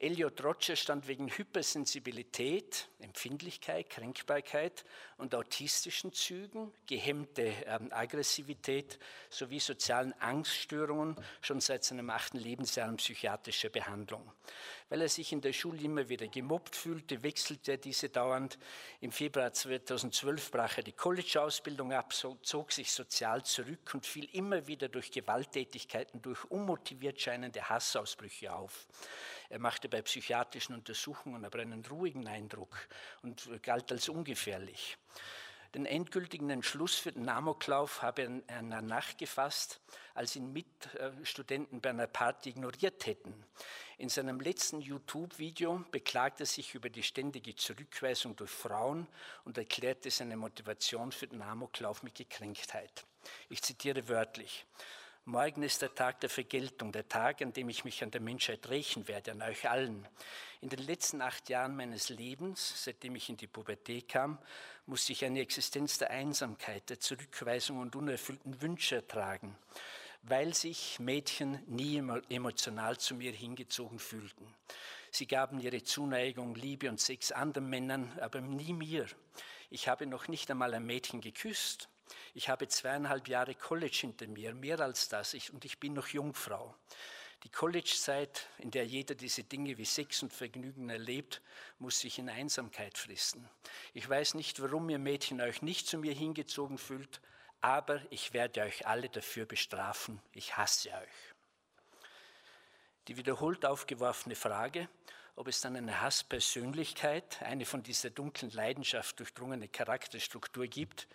[SPEAKER 3] Elliot Roger stand wegen Hypersensibilität, Empfindlichkeit, Kränkbarkeit und autistischen Zügen, gehemmte ähm, Aggressivität sowie sozialen Angststörungen schon seit seinem achten Lebensjahr in psychiatrischer Behandlung. Weil er sich in der Schule immer wieder gemobbt fühlte, wechselte er diese dauernd. Im Februar 2012 brach er die College-Ausbildung ab, zog sich sozial zurück und fiel immer wieder durch Gewalttätigkeiten, durch unmotiviert scheinende Hassausbrüche auf. Er machte bei psychiatrischen Untersuchungen aber einen ruhigen Eindruck und galt als ungefährlich. Den endgültigen Entschluss für den Amoklauf habe er Nacht gefasst, als ihn Mitstudenten bei einer Party ignoriert hätten. In seinem letzten YouTube-Video beklagte er sich über die ständige Zurückweisung durch Frauen und erklärte seine Motivation für den Amoklauf mit Gekränktheit. Ich zitiere wörtlich. Morgen ist der Tag der Vergeltung, der Tag, an dem ich mich an der Menschheit rächen werde, an euch allen. In den letzten acht Jahren meines Lebens, seitdem ich in die Pubertät kam, musste ich eine Existenz der Einsamkeit, der Zurückweisung und unerfüllten Wünsche ertragen weil sich Mädchen nie emotional zu mir hingezogen fühlten. Sie gaben ihre Zuneigung, Liebe und Sex anderen Männern, aber nie mir. Ich habe noch nicht einmal ein Mädchen geküsst. Ich habe zweieinhalb Jahre College hinter mir, mehr als das, ich, und ich bin noch Jungfrau. Die College-Zeit, in der jeder diese Dinge wie Sex und Vergnügen erlebt, muss sich in Einsamkeit fristen. Ich weiß nicht, warum ihr Mädchen euch nicht zu mir hingezogen fühlt, aber ich werde euch alle dafür bestrafen, ich hasse euch. Die wiederholt aufgeworfene Frage, ob es dann eine Hasspersönlichkeit, eine von dieser dunklen Leidenschaft durchdrungene Charakterstruktur gibt,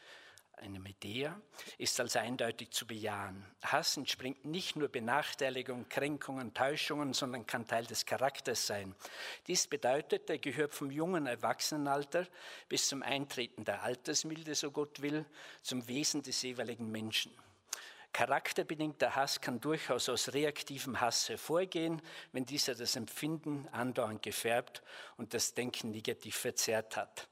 [SPEAKER 3] eine Medea, ist als eindeutig zu bejahen. Hass entspringt nicht nur Benachteiligung, Kränkungen, Täuschungen, sondern kann Teil des Charakters sein. Dies bedeutet, er gehört vom jungen Erwachsenenalter bis zum Eintreten der Altersmilde, so Gott will, zum Wesen des jeweiligen Menschen. Charakterbedingter Hass kann durchaus aus reaktivem Hass hervorgehen, wenn dieser das Empfinden andauernd gefärbt und das Denken negativ verzerrt hat.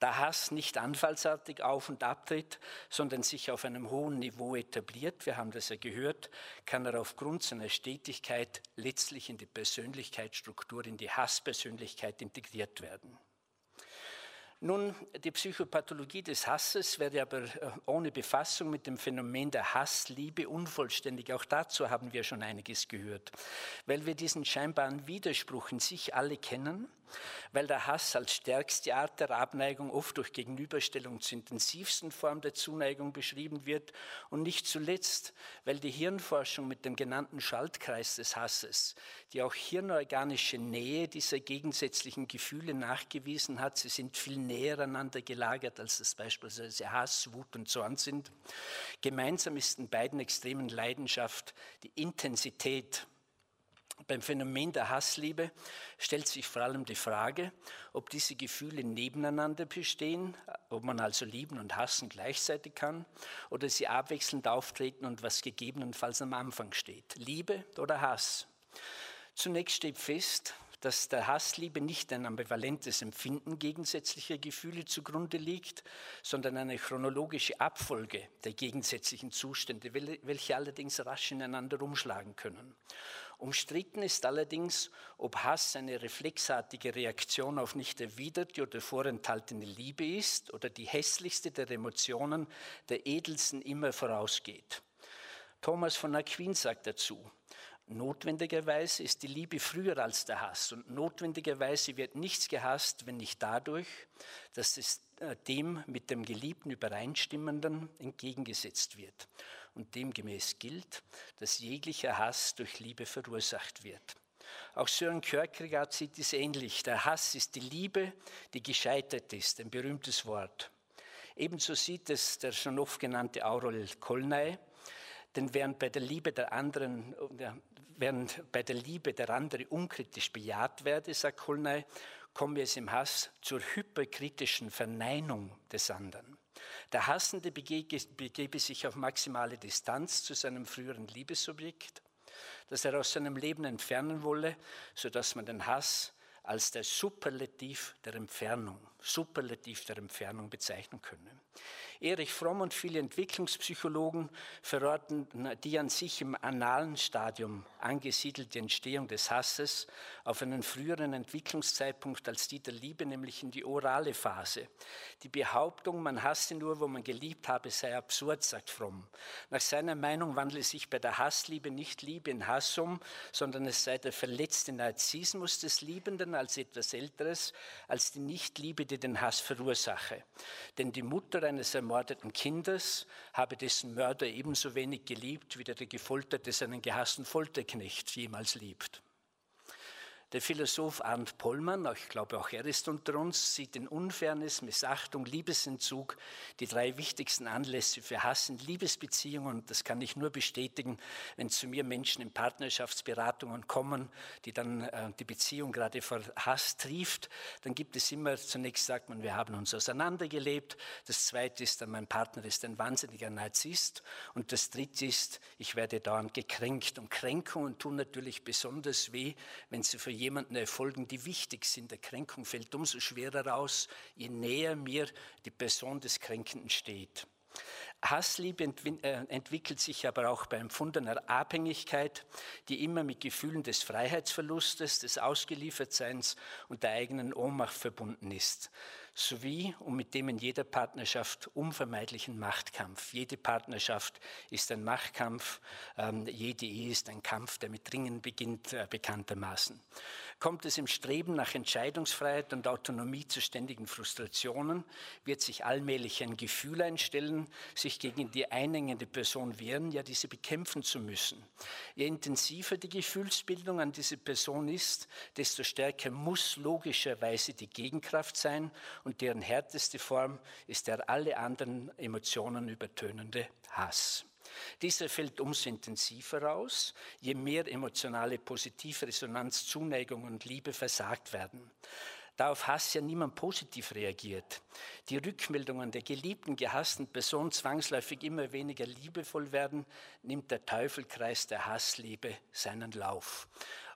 [SPEAKER 3] Da Hass nicht anfallsartig auf und abtritt, sondern sich auf einem hohen Niveau etabliert, wir haben das ja gehört, kann er aufgrund seiner Stetigkeit letztlich in die Persönlichkeitsstruktur, in die Hasspersönlichkeit integriert werden. Nun, die Psychopathologie des Hasses wäre aber äh, ohne Befassung mit dem Phänomen der Hassliebe unvollständig. Auch dazu haben wir schon einiges gehört, weil wir diesen scheinbaren Widerspruch in sich alle kennen weil der Hass als stärkste Art der Abneigung oft durch Gegenüberstellung zur intensivsten Form der Zuneigung beschrieben wird und nicht zuletzt, weil die Hirnforschung mit dem genannten Schaltkreis des Hasses, die auch hirnorganische Nähe dieser gegensätzlichen Gefühle nachgewiesen hat, sie sind viel näher aneinander gelagert, als es beispielsweise Hass, Wut und Zorn sind. Gemeinsam ist in beiden extremen Leidenschaft die Intensität beim Phänomen der Hassliebe stellt sich vor allem die Frage, ob diese Gefühle nebeneinander bestehen, ob man also lieben und hassen gleichzeitig kann, oder sie abwechselnd auftreten und was gegebenenfalls am Anfang steht, Liebe oder Hass. Zunächst steht fest, dass der Hassliebe nicht ein ambivalentes Empfinden gegensätzlicher Gefühle zugrunde liegt, sondern eine chronologische Abfolge der gegensätzlichen Zustände, welche allerdings rasch ineinander umschlagen können. Umstritten ist allerdings, ob Hass eine reflexartige Reaktion auf nicht erwiderte oder vorenthaltene Liebe ist oder die hässlichste der Emotionen der edelsten immer vorausgeht. Thomas von Aquin sagt dazu, Notwendigerweise ist die Liebe früher als der Hass und notwendigerweise wird nichts gehasst, wenn nicht dadurch, dass es äh, dem mit dem Geliebten übereinstimmenden entgegengesetzt wird und demgemäß gilt, dass jeglicher Hass durch Liebe verursacht wird. Auch Sören Kierkegaard sieht es ähnlich. Der Hass ist die Liebe, die gescheitert ist, ein berühmtes Wort. Ebenso sieht es der schon oft genannte Aurel Kolnay, denn während bei der Liebe der anderen, während bei der Liebe der andere unkritisch bejaht werde, sagt Kolnay, komme es im Hass zur hyperkritischen Verneinung des anderen. Der Hassende begebe sich auf maximale Distanz zu seinem früheren Liebessobjekt, das er aus seinem Leben entfernen wolle, sodass man den Hass als der Superlativ der Entfernung, Superlativ der Entfernung bezeichnen können. Erich Fromm und viele Entwicklungspsychologen verorten die an sich im analen Stadium angesiedelte Entstehung des Hasses auf einen früheren Entwicklungszeitpunkt als die der Liebe, nämlich in die orale Phase. Die Behauptung, man hasse nur, wo man geliebt habe, sei absurd, sagt Fromm. Nach seiner Meinung wandle sich bei der Hassliebe nicht Liebe in Hass um, sondern es sei der verletzte Narzissmus des Liebenden als etwas Älteres, als die Nichtliebe, die den Hass verursache. Denn die Mutter eines ermordeten Kindes habe dessen Mörder ebenso wenig geliebt, wie der Gefolterte seinen gehassten Folterknecht jemals liebt. Der Philosoph Arndt Pollmann, ich glaube auch er ist unter uns, sieht in Unfairness, Missachtung, Liebesentzug die drei wichtigsten Anlässe für Hass in Liebesbeziehungen. Und das kann ich nur bestätigen, wenn zu mir Menschen in Partnerschaftsberatungen kommen, die dann äh, die Beziehung gerade vor Hass trieft. Dann gibt es immer, zunächst sagt man, wir haben uns auseinandergelebt. Das zweite ist dann, mein Partner ist ein wahnsinniger Narzisst. Und das dritte ist, ich werde dauernd gekränkt. Und Kränkungen tun natürlich besonders weh, wenn sie für jemanden erfolgen, die wichtig sind. Der Kränkung fällt umso schwerer aus, je näher mir die Person des Kränkenden steht. Hassliebe äh, entwickelt sich aber auch bei empfundener Abhängigkeit, die immer mit Gefühlen des Freiheitsverlustes, des Ausgeliefertseins und der eigenen Ohnmacht verbunden ist sowie und mit dem in jeder Partnerschaft unvermeidlichen Machtkampf. Jede Partnerschaft ist ein Machtkampf, ähm, jede Ehe ist ein Kampf, der mit Dringen beginnt, äh, bekanntermaßen. Kommt es im Streben nach Entscheidungsfreiheit und Autonomie zu ständigen Frustrationen, wird sich allmählich ein Gefühl einstellen, sich gegen die einengende Person wehren, ja diese bekämpfen zu müssen. Je intensiver die Gefühlsbildung an diese Person ist, desto stärker muss logischerweise die Gegenkraft sein und deren härteste Form ist der alle anderen Emotionen übertönende Hass. Dieser fällt umso intensiver aus, je mehr emotionale Positivresonanz, Zuneigung und Liebe versagt werden. Da auf Hass ja niemand positiv reagiert, die Rückmeldungen der geliebten, gehassten Person zwangsläufig immer weniger liebevoll werden, nimmt der Teufelkreis der Hassliebe seinen Lauf.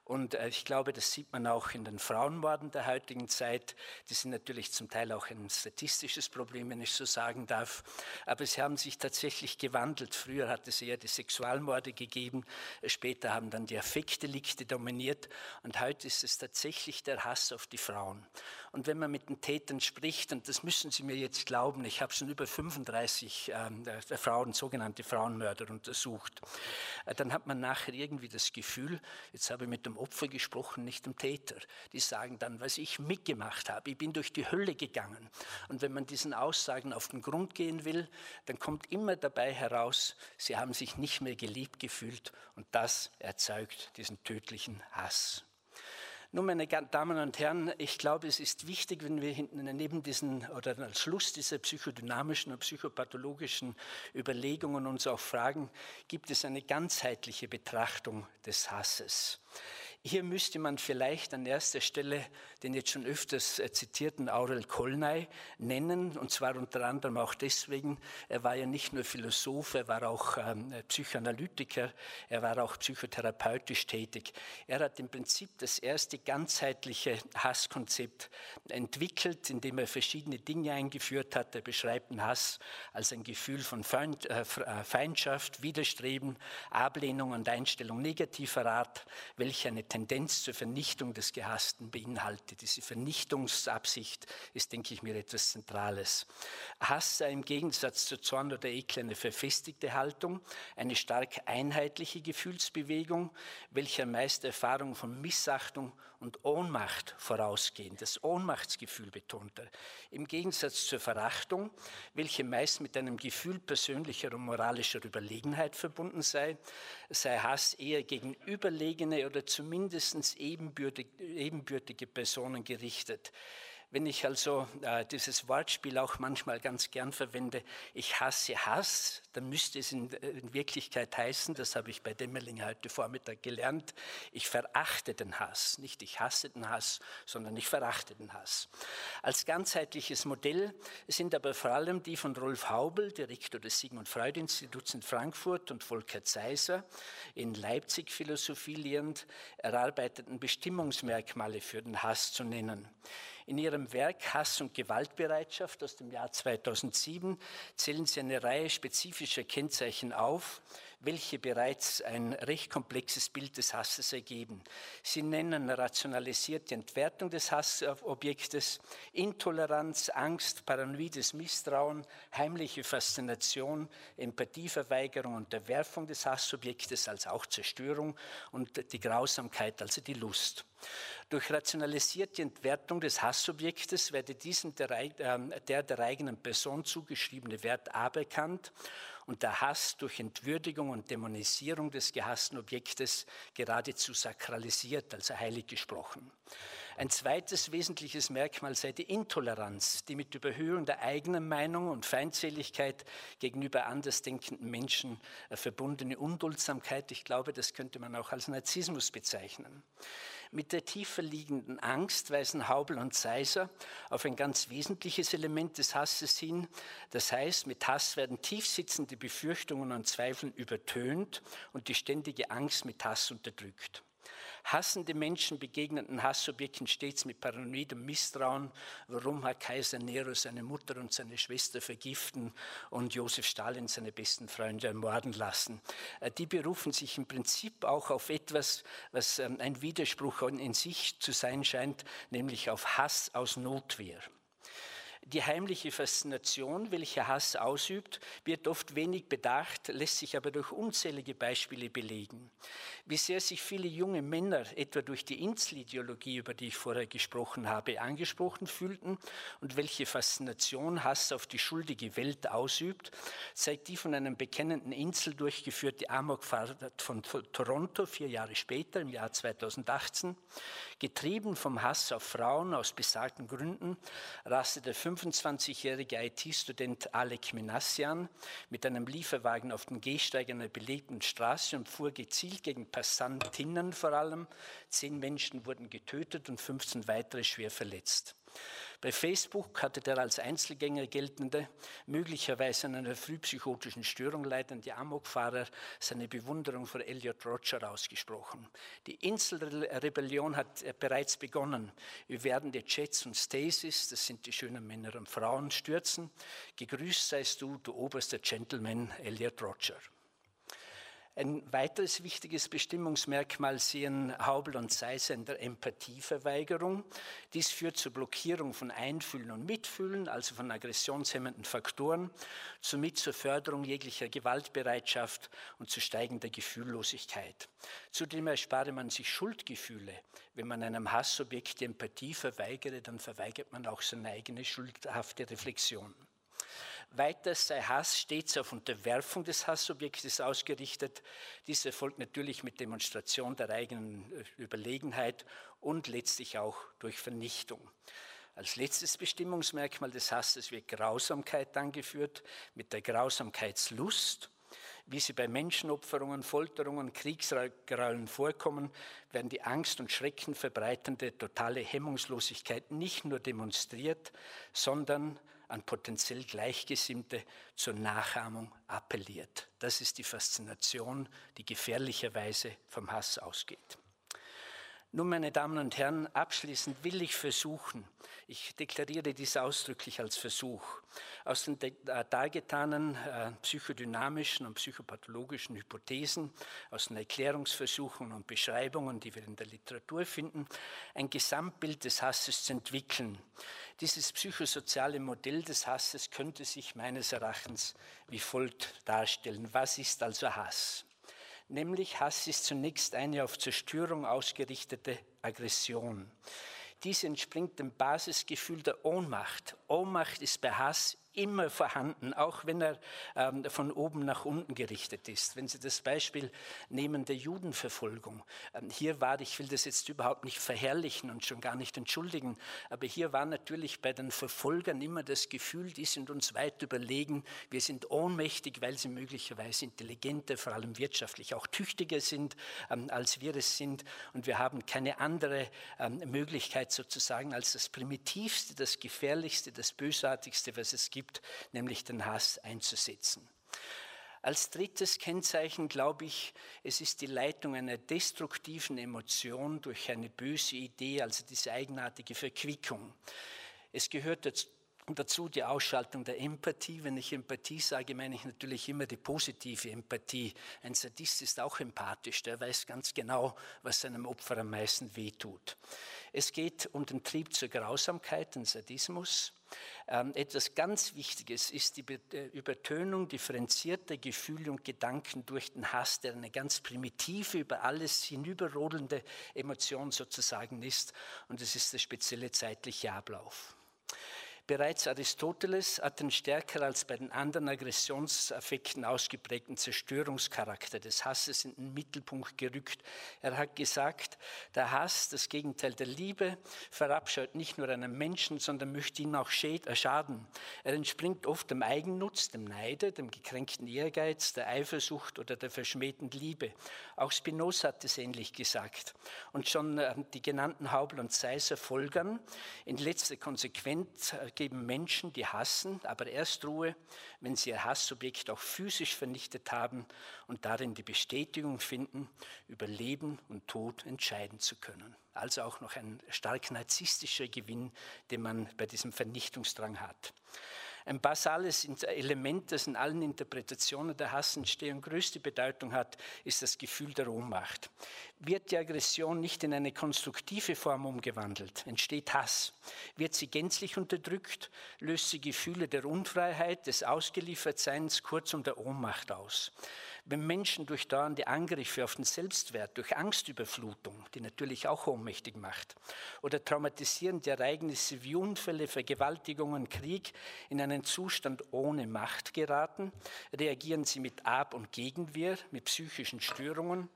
[SPEAKER 3] Und äh, ich glaube, das sieht man auch in den Frauenmorden der heutigen Zeit. Die sind natürlich zum Teil auch ein statistisches Problem, wenn ich so sagen darf. Aber sie haben sich tatsächlich gewandelt. Früher hat es eher die Sexualmorde gegeben. Später haben dann die Affektdelikte dominiert. Und heute ist es tatsächlich der Hass auf die Frauen. Und wenn man mit den Tätern spricht, und das müssen Sie mir jetzt glauben, ich habe schon über 35 ähm, äh, Frauen, sogenannte Frauenmörder untersucht, äh, dann hat man nachher irgendwie das Gefühl, jetzt habe ich mit dem Opfer gesprochen, nicht dem Täter. Die sagen dann, was ich mitgemacht habe, ich bin durch die Hölle gegangen. Und wenn man diesen Aussagen auf den Grund gehen will, dann kommt immer dabei heraus, sie haben sich nicht mehr geliebt gefühlt und das erzeugt diesen tödlichen Hass. Nun, meine Damen und Herren, ich glaube, es ist wichtig, wenn wir neben diesen oder als Schluss dieser psychodynamischen und psychopathologischen Überlegungen uns auch fragen, gibt es eine ganzheitliche Betrachtung des Hasses? Hier müsste man vielleicht an erster Stelle den jetzt schon öfters äh, zitierten Aurel Kolnay nennen, und zwar unter anderem auch deswegen, er war ja nicht nur Philosoph, er war auch ähm, Psychoanalytiker, er war auch psychotherapeutisch tätig. Er hat im Prinzip das erste ganzheitliche Hasskonzept entwickelt, indem er verschiedene Dinge eingeführt hat. Er beschreibt den Hass als ein Gefühl von äh, äh Feindschaft, Widerstreben, Ablehnung und Einstellung negativer Art, welche eine Tendenz zur Vernichtung des Gehassten beinhaltet. Diese Vernichtungsabsicht ist, denke ich mir, etwas Zentrales. Hass sei im Gegensatz zu Zorn oder Ekel eine verfestigte Haltung, eine stark einheitliche Gefühlsbewegung, welcher meist Erfahrung von Missachtung und Ohnmacht vorausgehen. Das Ohnmachtsgefühl betont er. Im Gegensatz zur Verachtung, welche meist mit einem Gefühl persönlicher und moralischer Überlegenheit verbunden sei, sei Hass eher gegen überlegene oder zumindest ebenbürtige, ebenbürtige Personen gerichtet. Wenn ich also äh, dieses Wortspiel auch manchmal ganz gern verwende, ich hasse Hass, dann müsste es in, äh, in Wirklichkeit heißen, das habe ich bei Demmerling heute Vormittag gelernt, ich verachte den Hass. Nicht ich hasse den Hass, sondern ich verachte den Hass. Als ganzheitliches Modell sind aber vor allem die von Rolf Haubel, Direktor des Sigmund Freud Instituts in Frankfurt, und Volker Zeiser in Leipzig Philosophie lehrend erarbeiteten Bestimmungsmerkmale für den Hass zu nennen. In ihrem Werk Hass und Gewaltbereitschaft aus dem Jahr 2007 zählen sie eine Reihe spezifischer Kennzeichen auf, welche bereits ein recht komplexes Bild des Hasses ergeben. Sie nennen rationalisierte Entwertung des Hassobjektes, Intoleranz, Angst, paranoides Misstrauen, heimliche Faszination, Empathieverweigerung, Unterwerfung des Hassobjektes als auch Zerstörung und die Grausamkeit, also die Lust. Durch rationalisierte Entwertung des Hassobjektes werde diesem der, ähm, der der eigenen Person zugeschriebene Wert aberkannt und der Hass durch Entwürdigung und Dämonisierung des gehassten Objektes geradezu sakralisiert, also heilig gesprochen. Ein zweites wesentliches Merkmal sei die Intoleranz, die mit Überhöhung der eigenen Meinung und Feindseligkeit gegenüber andersdenkenden Menschen äh, verbundene Unduldsamkeit. Ich glaube, das könnte man auch als Narzissmus bezeichnen. Mit der tiefer liegenden Angst weisen Haubel und Seiser auf ein ganz wesentliches Element des Hasses hin. Das heißt, mit Hass werden tiefsitzende Befürchtungen und Zweifeln übertönt und die ständige Angst mit Hass unterdrückt. Hassende Menschen begegneten Hassobjekten stets mit paranoidem Misstrauen. Warum hat Kaiser Nero seine Mutter und seine Schwester vergiften und Josef Stalin seine besten Freunde ermorden lassen? Äh, die berufen sich im Prinzip auch auf etwas, was ähm, ein Widerspruch in sich zu sein scheint, nämlich auf Hass aus Notwehr. Die heimliche Faszination, welche Hass ausübt, wird oft wenig bedacht, lässt sich aber durch unzählige Beispiele belegen. Wie sehr sich viele junge Männer etwa durch die Inselideologie, über die ich vorher gesprochen habe, angesprochen fühlten und welche Faszination Hass auf die schuldige Welt ausübt, zeigt die von einem bekennenden Insel durchgeführte Amokfahrt von Toronto vier Jahre später, im Jahr 2018. Getrieben vom Hass auf Frauen aus besagten Gründen raste der 25-jährige IT-Student Alek Minassian mit einem Lieferwagen auf den Gehsteig einer belegten Straße und fuhr gezielt gegen Passantinnen vor allem. Zehn Menschen wurden getötet und 15 weitere schwer verletzt. Bei Facebook hatte der als Einzelgänger geltende, möglicherweise an einer frühpsychotischen Störung leidende Amokfahrer seine Bewunderung für Elliot Roger ausgesprochen. Die Inselrebellion hat bereits begonnen. Wir werden die Jets und Stasis, das sind die schönen Männer und Frauen, stürzen. Gegrüßt seist du, du oberster Gentleman Elliot Roger. Ein weiteres wichtiges Bestimmungsmerkmal sehen Haubel und Seiser in der Empathieverweigerung. Dies führt zur Blockierung von Einfühlen und Mitfühlen, also von aggressionshemmenden Faktoren, somit zur Förderung jeglicher Gewaltbereitschaft und zu steigender Gefühllosigkeit. Zudem erspare man sich Schuldgefühle. Wenn man einem Hassobjekt die Empathie verweigere, dann verweigert man auch seine eigene schuldhafte Reflexion. Weiter sei Hass stets auf Unterwerfung des Hassobjektes ausgerichtet. Dies erfolgt natürlich mit Demonstration der eigenen äh, Überlegenheit und letztlich auch durch Vernichtung. Als letztes Bestimmungsmerkmal des Hasses wird Grausamkeit angeführt mit der Grausamkeitslust. Wie sie bei Menschenopferungen, Folterungen, Kriegsgraulen vorkommen, werden die Angst und Schrecken verbreitende totale Hemmungslosigkeit nicht nur demonstriert, sondern an potenziell Gleichgesinnte zur Nachahmung appelliert. Das ist die Faszination, die gefährlicherweise vom Hass ausgeht. Nun, meine Damen und Herren, abschließend will ich versuchen, ich deklariere dies ausdrücklich als Versuch, aus den äh, dargetanen äh, psychodynamischen und psychopathologischen Hypothesen, aus den Erklärungsversuchen und Beschreibungen, die wir in der Literatur finden, ein Gesamtbild des Hasses zu entwickeln. Dieses psychosoziale Modell des Hasses könnte sich meines Erachtens wie folgt darstellen. Was ist also Hass? Nämlich Hass ist zunächst eine auf Zerstörung ausgerichtete Aggression. Dies entspringt dem Basisgefühl der Ohnmacht. Ohnmacht ist bei Hass immer vorhanden, auch wenn er ähm, von oben nach unten gerichtet ist. Wenn Sie das Beispiel nehmen der Judenverfolgung. Ähm, hier war, ich will das jetzt überhaupt nicht verherrlichen und schon gar nicht entschuldigen, aber hier war natürlich bei den Verfolgern immer das Gefühl, die sind uns weit überlegen, wir sind ohnmächtig, weil sie möglicherweise intelligenter, vor allem wirtschaftlich auch tüchtiger sind, ähm, als wir es sind und wir haben keine andere ähm, Möglichkeit sozusagen als das Primitivste, das Gefährlichste, das Bösartigste, was es gibt, nämlich den Hass einzusetzen. Als drittes Kennzeichen glaube ich, es ist die Leitung einer destruktiven Emotion durch eine böse Idee, also diese eigenartige Verquickung. Es gehört dazu, dazu die Ausschaltung der Empathie. Wenn ich Empathie sage, meine ich natürlich immer die positive Empathie. Ein Sadist ist auch empathisch, der weiß ganz genau, was seinem Opfer am meisten wehtut. Es geht um den Trieb zur Grausamkeit, den Sadismus. Ähm, etwas ganz Wichtiges ist die äh, Übertönung differenzierter Gefühle und Gedanken durch den Hass, der eine ganz primitive, über alles hinüberrodelnde Emotion sozusagen ist. Und es ist der spezielle zeitliche Ablauf. Bereits Aristoteles hat den stärker als bei den anderen Aggressionsaffekten ausgeprägten Zerstörungscharakter des Hasses in den Mittelpunkt gerückt. Er hat gesagt, der Hass, das Gegenteil der Liebe, verabscheut nicht nur einen Menschen, sondern möchte ihm auch äh, schaden. Er entspringt oft dem Eigennutz, dem Neide, dem gekränkten Ehrgeiz, der Eifersucht oder der verschmähten Liebe. Auch Spinoza hat es ähnlich gesagt. Und schon äh, die genannten Haubel und Seiser folgern in letzter Konsequenz äh, geben Menschen, die hassen, aber erst Ruhe, wenn sie ihr Hassobjekt auch physisch vernichtet haben und darin die Bestätigung finden, über Leben und Tod entscheiden zu können. Also auch noch ein stark narzisstischer Gewinn, den man bei diesem Vernichtungsdrang hat. Ein basales Element, das in allen Interpretationen der Hassentstehung größte Bedeutung hat, ist das Gefühl der Ohnmacht. Wird die Aggression nicht in eine konstruktive Form umgewandelt, entsteht Hass. Wird sie gänzlich unterdrückt, löst sie Gefühle der Unfreiheit, des Ausgeliefertseins, kurzum der Ohnmacht aus wenn Menschen durch dauernde Angriffe auf den Selbstwert, durch Angstüberflutung, die natürlich auch ohnmächtig macht, oder traumatisierende Ereignisse wie Unfälle, Vergewaltigungen, Krieg in einen Zustand ohne Macht geraten, reagieren sie mit Ab- und Gegenwehr, mit psychischen Störungen,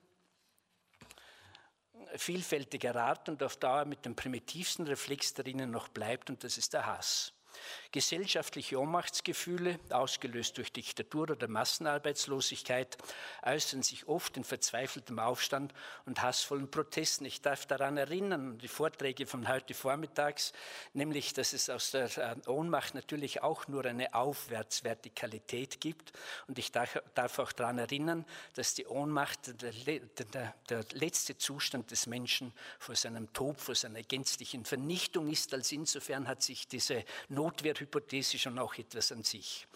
[SPEAKER 3] vielfältiger Art und auf Dauer mit dem primitivsten Reflex, der ihnen noch bleibt, und das ist der Hass. Gesellschaftliche Ohnmachtsgefühle, ausgelöst durch Diktatur oder Massenarbeitslosigkeit, äußern sich oft in verzweifeltem Aufstand und hassvollen Protesten. Ich darf daran erinnern, die Vorträge von heute vormittags, nämlich, dass es aus der äh, Ohnmacht natürlich auch nur eine Aufwärtsvertikalität gibt. Und ich darf auch daran erinnern, dass die Ohnmacht der, der, der letzte Zustand des Menschen vor seinem Tod, vor seiner gänzlichen Vernichtung ist. Als insofern hat sich diese Notwehrhypothese schon auch etwas an sich.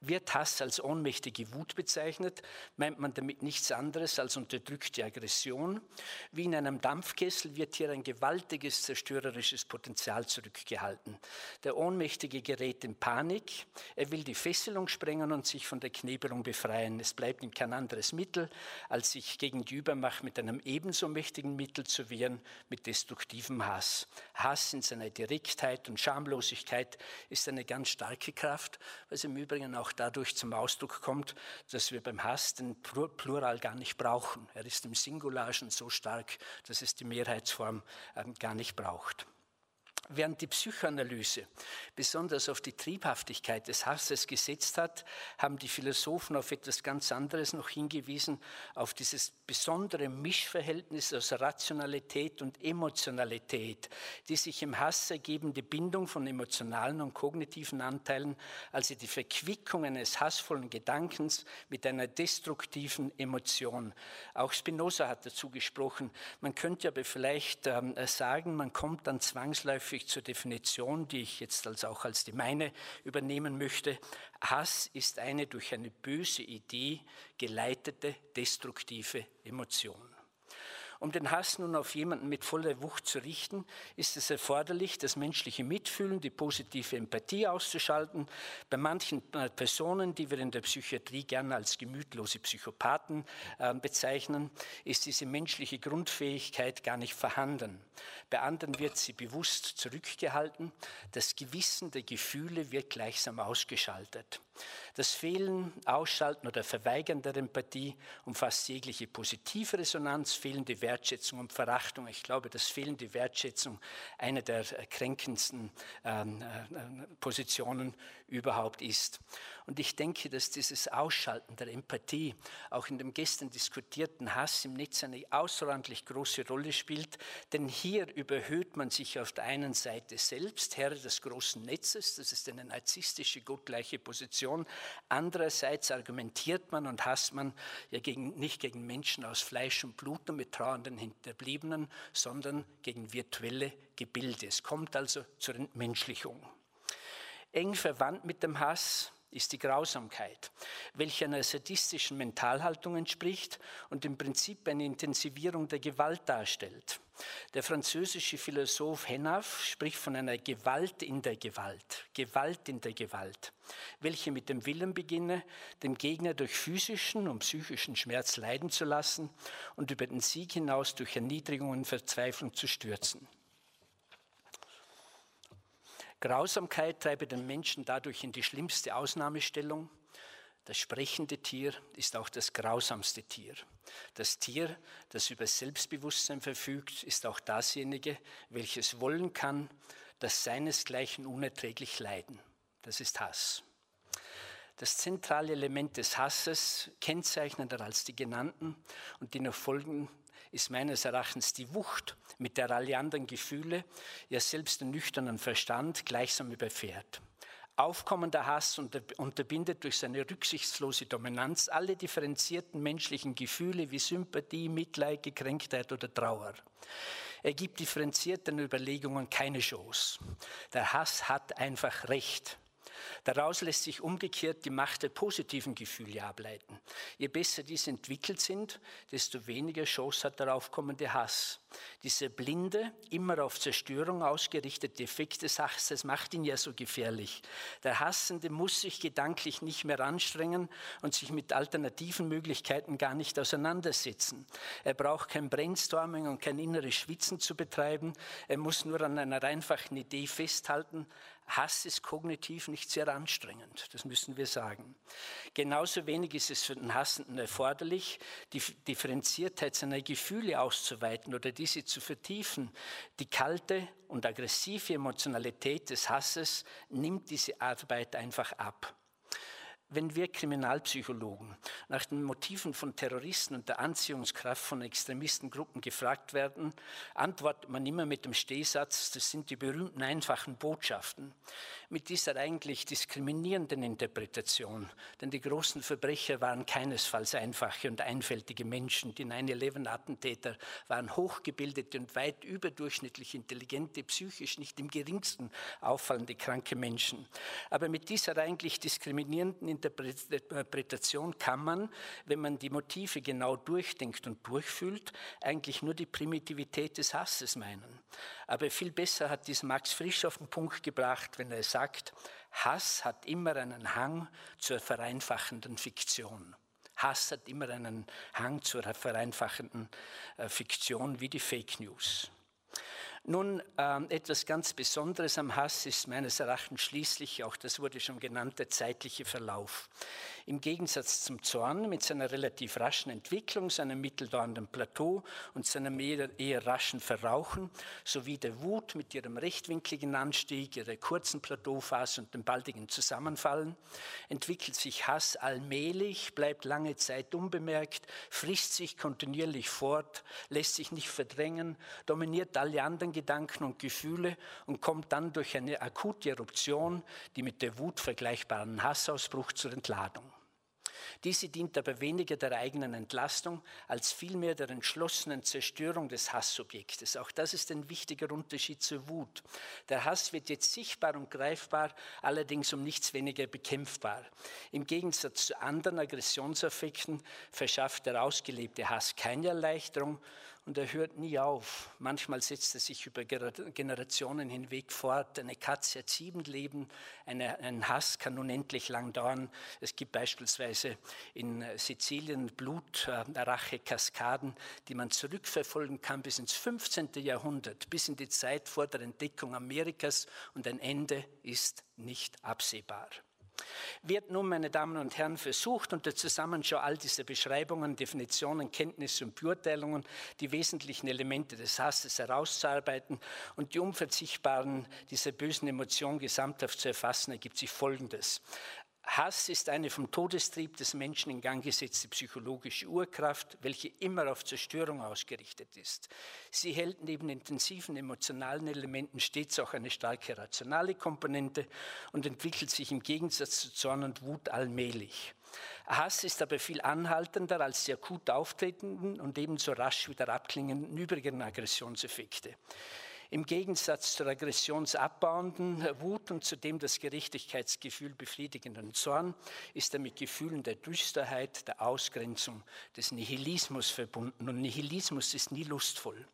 [SPEAKER 3] Wird Hass als ohnmächtige Wut bezeichnet, meint man damit nichts anderes als unterdrückte Aggression. Wie in einem Dampfkessel wird hier ein gewaltiges zerstörerisches Potenzial zurückgehalten. Der Ohnmächtige gerät in Panik, er will die Fesselung sprengen und sich von der Knebelung befreien. Es bleibt ihm kein anderes Mittel, als sich gegen die Übermacht mit einem ebenso mächtigen Mittel zu wehren, mit destruktivem Hass. Hass in seiner Direktheit und Schamlosigkeit ist eine ganz starke Kraft, was im Übrigen auch auch dadurch zum Ausdruck kommt, dass wir beim Hass den Plural gar nicht brauchen. Er ist im Singular schon so stark, dass es die Mehrheitsform ähm, gar nicht braucht. Während die Psychoanalyse besonders auf die Triebhaftigkeit des Hasses gesetzt hat, haben die Philosophen auf etwas ganz anderes noch hingewiesen, auf dieses besondere Mischverhältnis aus Rationalität und Emotionalität, die sich im Hass ergebende Bindung von emotionalen und kognitiven Anteilen, also die Verquickung eines hassvollen Gedankens mit einer destruktiven Emotion. Auch Spinoza hat dazu gesprochen. Man könnte aber vielleicht ähm, sagen, man kommt dann zwangsläufig häufig zur Definition, die ich jetzt als auch als die meine übernehmen möchte. Hass ist eine durch eine böse Idee geleitete destruktive Emotion. Um den Hass nun auf jemanden mit voller Wucht zu richten, ist es erforderlich, das menschliche Mitfühlen, die positive Empathie auszuschalten. Bei manchen Personen, die wir in der Psychiatrie gerne als gemütlose Psychopathen äh, bezeichnen, ist diese menschliche Grundfähigkeit gar nicht vorhanden. Bei anderen wird sie bewusst zurückgehalten. Das Gewissen der Gefühle wird gleichsam ausgeschaltet. Das Fehlen, Ausschalten oder Verweigern der Empathie umfasst jegliche positive Resonanz, fehlende Wertschätzung und Verachtung. Ich glaube, dass fehlende Wertschätzung eine der kränkendsten ähm, äh, Positionen überhaupt ist. Und ich denke, dass dieses Ausschalten der Empathie auch in dem gestern diskutierten Hass im Netz eine außerordentlich große Rolle spielt, denn hier überhöht man sich auf der einen Seite selbst, Herr des großen Netzes, das ist eine narzisstische, gottgleiche Position. Andererseits argumentiert man und hasst man ja gegen, nicht gegen Menschen aus Fleisch und Blut und mit trauernden Hinterbliebenen, sondern gegen virtuelle Gebilde. Es kommt also zur Entmenschlichung. Eng verwandt mit dem Hass ist die Grausamkeit, welche einer sadistischen Mentalhaltung entspricht und im Prinzip eine Intensivierung der Gewalt darstellt. Der französische Philosoph Henaf spricht von einer Gewalt in der Gewalt, Gewalt in der Gewalt, welche mit dem Willen beginne, den Gegner durch physischen und psychischen Schmerz leiden zu lassen und über den Sieg hinaus durch Erniedrigung und Verzweiflung zu stürzen. Grausamkeit treibe den Menschen dadurch in die schlimmste Ausnahmestellung. Das sprechende Tier ist auch das grausamste Tier. Das Tier, das über Selbstbewusstsein verfügt, ist auch dasjenige, welches wollen kann, das seinesgleichen unerträglich leiden. Das ist Hass. Das zentrale Element des Hasses, kennzeichnender als die genannten und die noch folgenden, ist meines Erachtens die Wucht, mit der alle anderen Gefühle, ja selbst den nüchternen Verstand gleichsam überfährt. Aufkommender Hass unterbindet durch seine rücksichtslose Dominanz alle differenzierten menschlichen Gefühle wie Sympathie, Mitleid, Gekränktheit oder Trauer. Er gibt differenzierten Überlegungen keine Chance. Der Hass hat einfach Recht. Daraus lässt sich umgekehrt die Macht der positiven Gefühle ableiten. Je besser diese entwickelt sind, desto weniger Chance hat der aufkommende Hass. Dieser blinde, immer auf Zerstörung ausgerichtete Effekt des Hasses macht ihn ja so gefährlich. Der Hassende muss sich gedanklich nicht mehr anstrengen und sich mit alternativen Möglichkeiten gar nicht auseinandersetzen. Er braucht kein Brainstorming und kein inneres Schwitzen zu betreiben. Er muss nur an einer einfachen Idee festhalten, Hass ist kognitiv nicht sehr anstrengend, das müssen wir sagen. Genauso wenig ist es für den Hassenden erforderlich, die Differenziertheit seiner Gefühle auszuweiten oder diese zu vertiefen. Die kalte und aggressive Emotionalität des Hasses nimmt diese Arbeit einfach ab. Wenn wir Kriminalpsychologen nach den Motiven von Terroristen und der Anziehungskraft von Extremistengruppen gefragt werden, antwortet man immer mit dem Stehsatz, das sind die berühmten einfachen Botschaften mit dieser eigentlich diskriminierenden Interpretation. Denn die großen Verbrecher waren keinesfalls einfache und einfältige Menschen. Die 9-11-Attentäter waren hochgebildete und weit überdurchschnittlich intelligente, psychisch nicht im geringsten auffallende kranke Menschen. Aber mit dieser eigentlich diskriminierenden Interpretation kann man, wenn man die Motive genau durchdenkt und durchfühlt, eigentlich nur die Primitivität des Hasses meinen. Aber viel besser hat dies Max Frisch auf den Punkt gebracht, wenn er sagt, Hass hat immer einen Hang zur vereinfachenden Fiktion. Hass hat immer einen Hang zur vereinfachenden äh, Fiktion wie die Fake News. Nun, äh, etwas ganz Besonderes am Hass ist meines Erachtens schließlich, auch das wurde schon genannt, der zeitliche Verlauf. Im Gegensatz zum Zorn mit seiner relativ raschen Entwicklung, seinem mitteldauernden Plateau und seinem eher, eher raschen Verrauchen, sowie der Wut mit ihrem rechtwinkligen Anstieg, ihrer kurzen Plateauphase und dem baldigen Zusammenfallen, entwickelt sich Hass allmählich, bleibt lange Zeit unbemerkt, frisst sich kontinuierlich fort, lässt sich nicht verdrängen, dominiert alle anderen Gedanken und Gefühle und kommt dann durch eine akute Eruption, die mit der Wut vergleichbaren Hassausbruch zur Entladung. Diese dient aber weniger der eigenen Entlastung als vielmehr der entschlossenen Zerstörung des Hassobjektes. Auch das ist ein wichtiger Unterschied zur Wut. Der Hass wird jetzt sichtbar und greifbar, allerdings um nichts weniger bekämpfbar. Im Gegensatz zu anderen Aggressionsaffekten verschafft der ausgelebte Hass keine Erleichterung und er hört nie auf. Manchmal setzt er sich über Generationen hinweg fort. Eine Katze hat sieben Leben, eine, ein Hass kann unendlich lang dauern. Es gibt beispielsweise in Sizilien Blutrache-Kaskaden, die man zurückverfolgen kann bis ins 15. Jahrhundert, bis in die Zeit vor der Entdeckung Amerikas und ein Ende ist nicht absehbar wird nun, meine Damen und Herren, versucht, unter Zusammenschau all dieser Beschreibungen, Definitionen, Kenntnisse und Beurteilungen die wesentlichen Elemente des Hasses herauszuarbeiten und die unverzichtbaren dieser bösen Emotionen gesamthaft zu erfassen, ergibt sich Folgendes. Hass ist eine vom Todestrieb des Menschen in Gang gesetzte psychologische Urkraft, welche immer auf Zerstörung ausgerichtet ist. Sie hält neben intensiven emotionalen Elementen stets auch eine starke rationale Komponente und entwickelt sich im Gegensatz zu Zorn und Wut allmählich. Hass ist aber viel anhaltender als die akut auftretenden und ebenso rasch wieder abklingenden übrigen Aggressionseffekte. Im Gegensatz zur aggressionsabbauenden Wut und zudem das Gerechtigkeitsgefühl befriedigenden Zorn ist er mit Gefühlen der Düsterheit, der Ausgrenzung, des Nihilismus verbunden. Und Nihilismus ist nie lustvoll.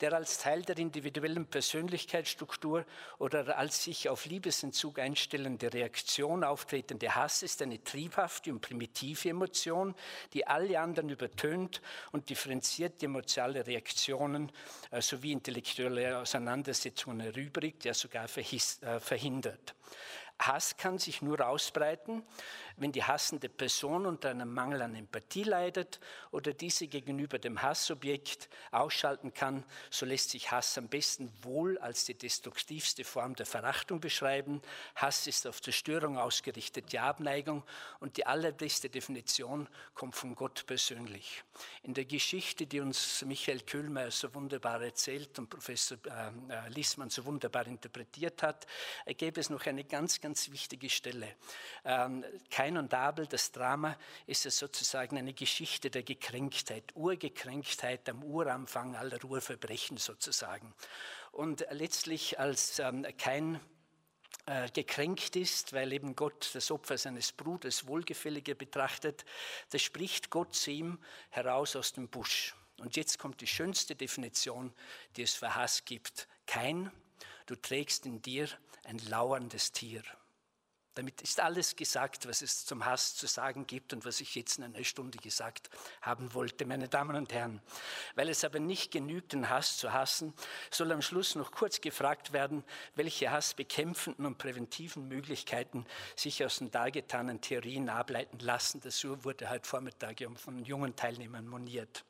[SPEAKER 3] Der als Teil der individuellen Persönlichkeitsstruktur oder als sich auf Liebesentzug einstellende Reaktion auftretende Hass ist eine triebhafte und primitive Emotion, die alle anderen übertönt und differenzierte emotionale Reaktionen äh, sowie intellektuelle Auseinandersetzungen erübrigt, ja sogar äh, verhindert. Hass kann sich nur ausbreiten, wenn die hassende Person unter einem Mangel an Empathie leidet oder diese gegenüber dem Hassobjekt ausschalten kann, so lässt sich Hass am besten wohl als die destruktivste Form der Verachtung beschreiben. Hass ist auf Zerstörung ausgerichtete Abneigung und die allerbeste Definition kommt von Gott persönlich. In der Geschichte, die uns Michael Köhlmeier so wunderbar erzählt und Professor äh, äh Lissmann so wunderbar interpretiert hat, gäbe es noch eine ganz, ganz wichtige Stelle. Ähm, kein Kain und Abel, das Drama, ist ja sozusagen eine Geschichte der Gekränktheit, Urgekränktheit am Uranfang aller Urverbrechen sozusagen. Und letztlich als ähm, Kain äh, gekränkt ist, weil eben Gott das Opfer seines Bruders wohlgefälliger betrachtet, da spricht Gott zu ihm heraus aus dem Busch. Und jetzt kommt die schönste Definition, die es für Hass gibt. Kein, du trägst in dir ein lauerndes Tier. Damit ist alles gesagt, was es zum Hass zu sagen gibt und was ich jetzt in einer Stunde gesagt haben wollte, meine Damen und Herren. Weil es aber nicht genügt, den Hass zu hassen, soll am Schluss noch kurz gefragt werden, welche hassbekämpfenden und präventiven Möglichkeiten sich aus den dargetanen Theorien ableiten lassen. Das wurde heute Vormittag von jungen Teilnehmern moniert.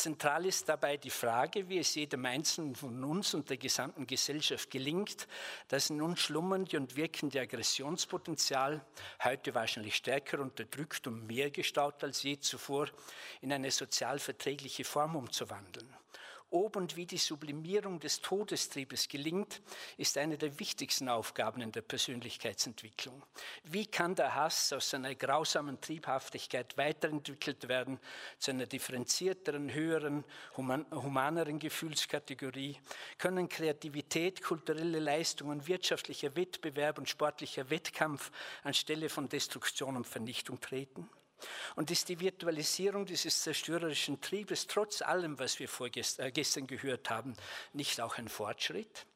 [SPEAKER 3] Zentral ist dabei die Frage, wie es jedem Einzelnen von uns und der gesamten Gesellschaft gelingt, das in uns schlummernde und wirkende Aggressionspotenzial, heute wahrscheinlich stärker unterdrückt und mehr gestaut als je zuvor, in eine sozial verträgliche Form umzuwandeln. Ob und wie die Sublimierung des Todestriebes gelingt, ist eine der wichtigsten Aufgaben in der Persönlichkeitsentwicklung. Wie kann der Hass aus seiner grausamen Triebhaftigkeit weiterentwickelt werden zu einer differenzierteren, höheren, humaneren Gefühlskategorie? Können Kreativität, kulturelle Leistungen, wirtschaftlicher Wettbewerb und sportlicher Wettkampf anstelle von Destruktion und Vernichtung treten? Und ist die Virtualisierung dieses zerstörerischen Triebes trotz allem, was wir vorgestern äh, gehört haben, nicht auch ein Fortschritt?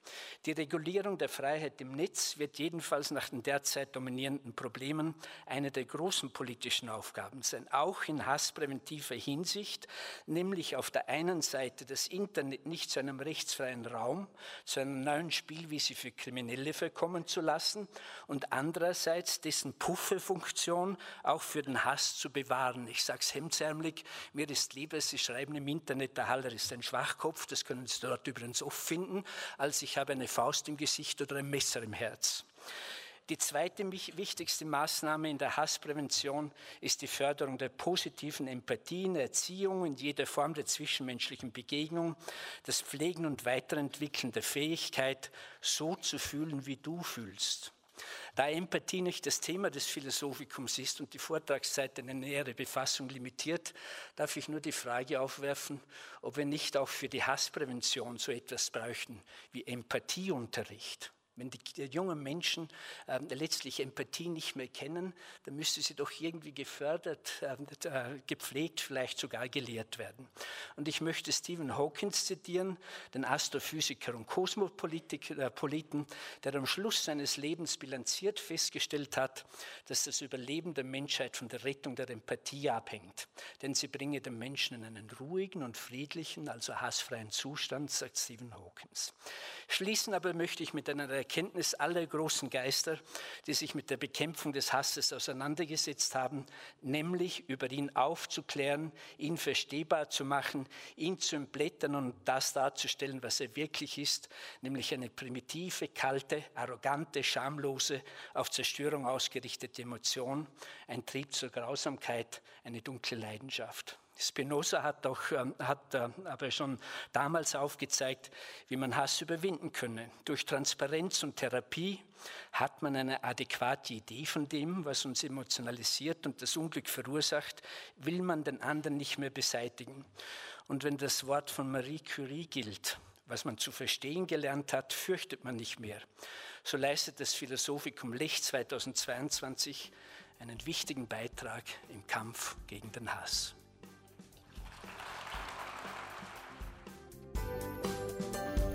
[SPEAKER 3] Die Regulierung der Freiheit im Netz wird jedenfalls nach den derzeit dominierenden Problemen eine der großen politischen Aufgaben sein, auch in hasspräventiver Hinsicht, nämlich auf der einen Seite das Internet nicht zu einem rechtsfreien Raum, zu einer neuen Spielwiese für Kriminelle verkommen zu lassen und andererseits dessen Pufferfunktion auch für den Hass zu bewahren. Ich sage es hemdsärmlich, mir ist lieber, Sie schreiben im Internet, der Haller ist ein Schwachkopf, das können Sie dort übrigens oft finden, als ich habe eine Faust im Gesicht oder ein Messer im Herz. Die zweite wichtigste Maßnahme in der Hassprävention ist die Förderung der positiven Empathie in Erziehung in jeder Form der zwischenmenschlichen Begegnung, das Pflegen und Weiterentwickeln der Fähigkeit, so zu fühlen, wie du fühlst. Da Empathie nicht das Thema des Philosophikums ist und die Vortragszeit eine nähere Befassung limitiert, darf ich nur die Frage aufwerfen, ob wir nicht auch für die Hassprävention so etwas bräuchten wie Empathieunterricht. Wenn die, die jungen Menschen äh, letztlich Empathie nicht mehr kennen, dann müsste sie doch irgendwie gefördert, äh, gepflegt, vielleicht sogar gelehrt werden. Und ich möchte Stephen Hawkins zitieren, den Astrophysiker und Kosmopoliten, äh, der am Schluss seines Lebens bilanziert festgestellt hat, dass das Überleben der Menschheit von der Rettung der Empathie abhängt. Denn sie bringe den Menschen in einen ruhigen und friedlichen, also hassfreien Zustand, sagt Stephen Hawkins. Schließen aber möchte ich mit einer Erkenntnis aller großen Geister, die sich mit der Bekämpfung des Hasses auseinandergesetzt haben, nämlich über ihn aufzuklären, ihn verstehbar zu machen, ihn zu entblättern und das darzustellen, was er wirklich ist, nämlich eine primitive, kalte, arrogante, schamlose, auf Zerstörung ausgerichtete Emotion, ein Trieb zur Grausamkeit, eine dunkle Leidenschaft. Spinoza hat, doch, ähm, hat äh, aber schon damals aufgezeigt, wie man Hass überwinden könne. Durch Transparenz und Therapie hat man eine adäquate Idee von dem, was uns emotionalisiert und das Unglück verursacht, will man den anderen nicht mehr beseitigen. Und wenn das Wort von Marie Curie gilt, was man zu verstehen gelernt hat, fürchtet man nicht mehr. So leistet das Philosophikum Lech 2022 einen wichtigen Beitrag im Kampf gegen den Hass.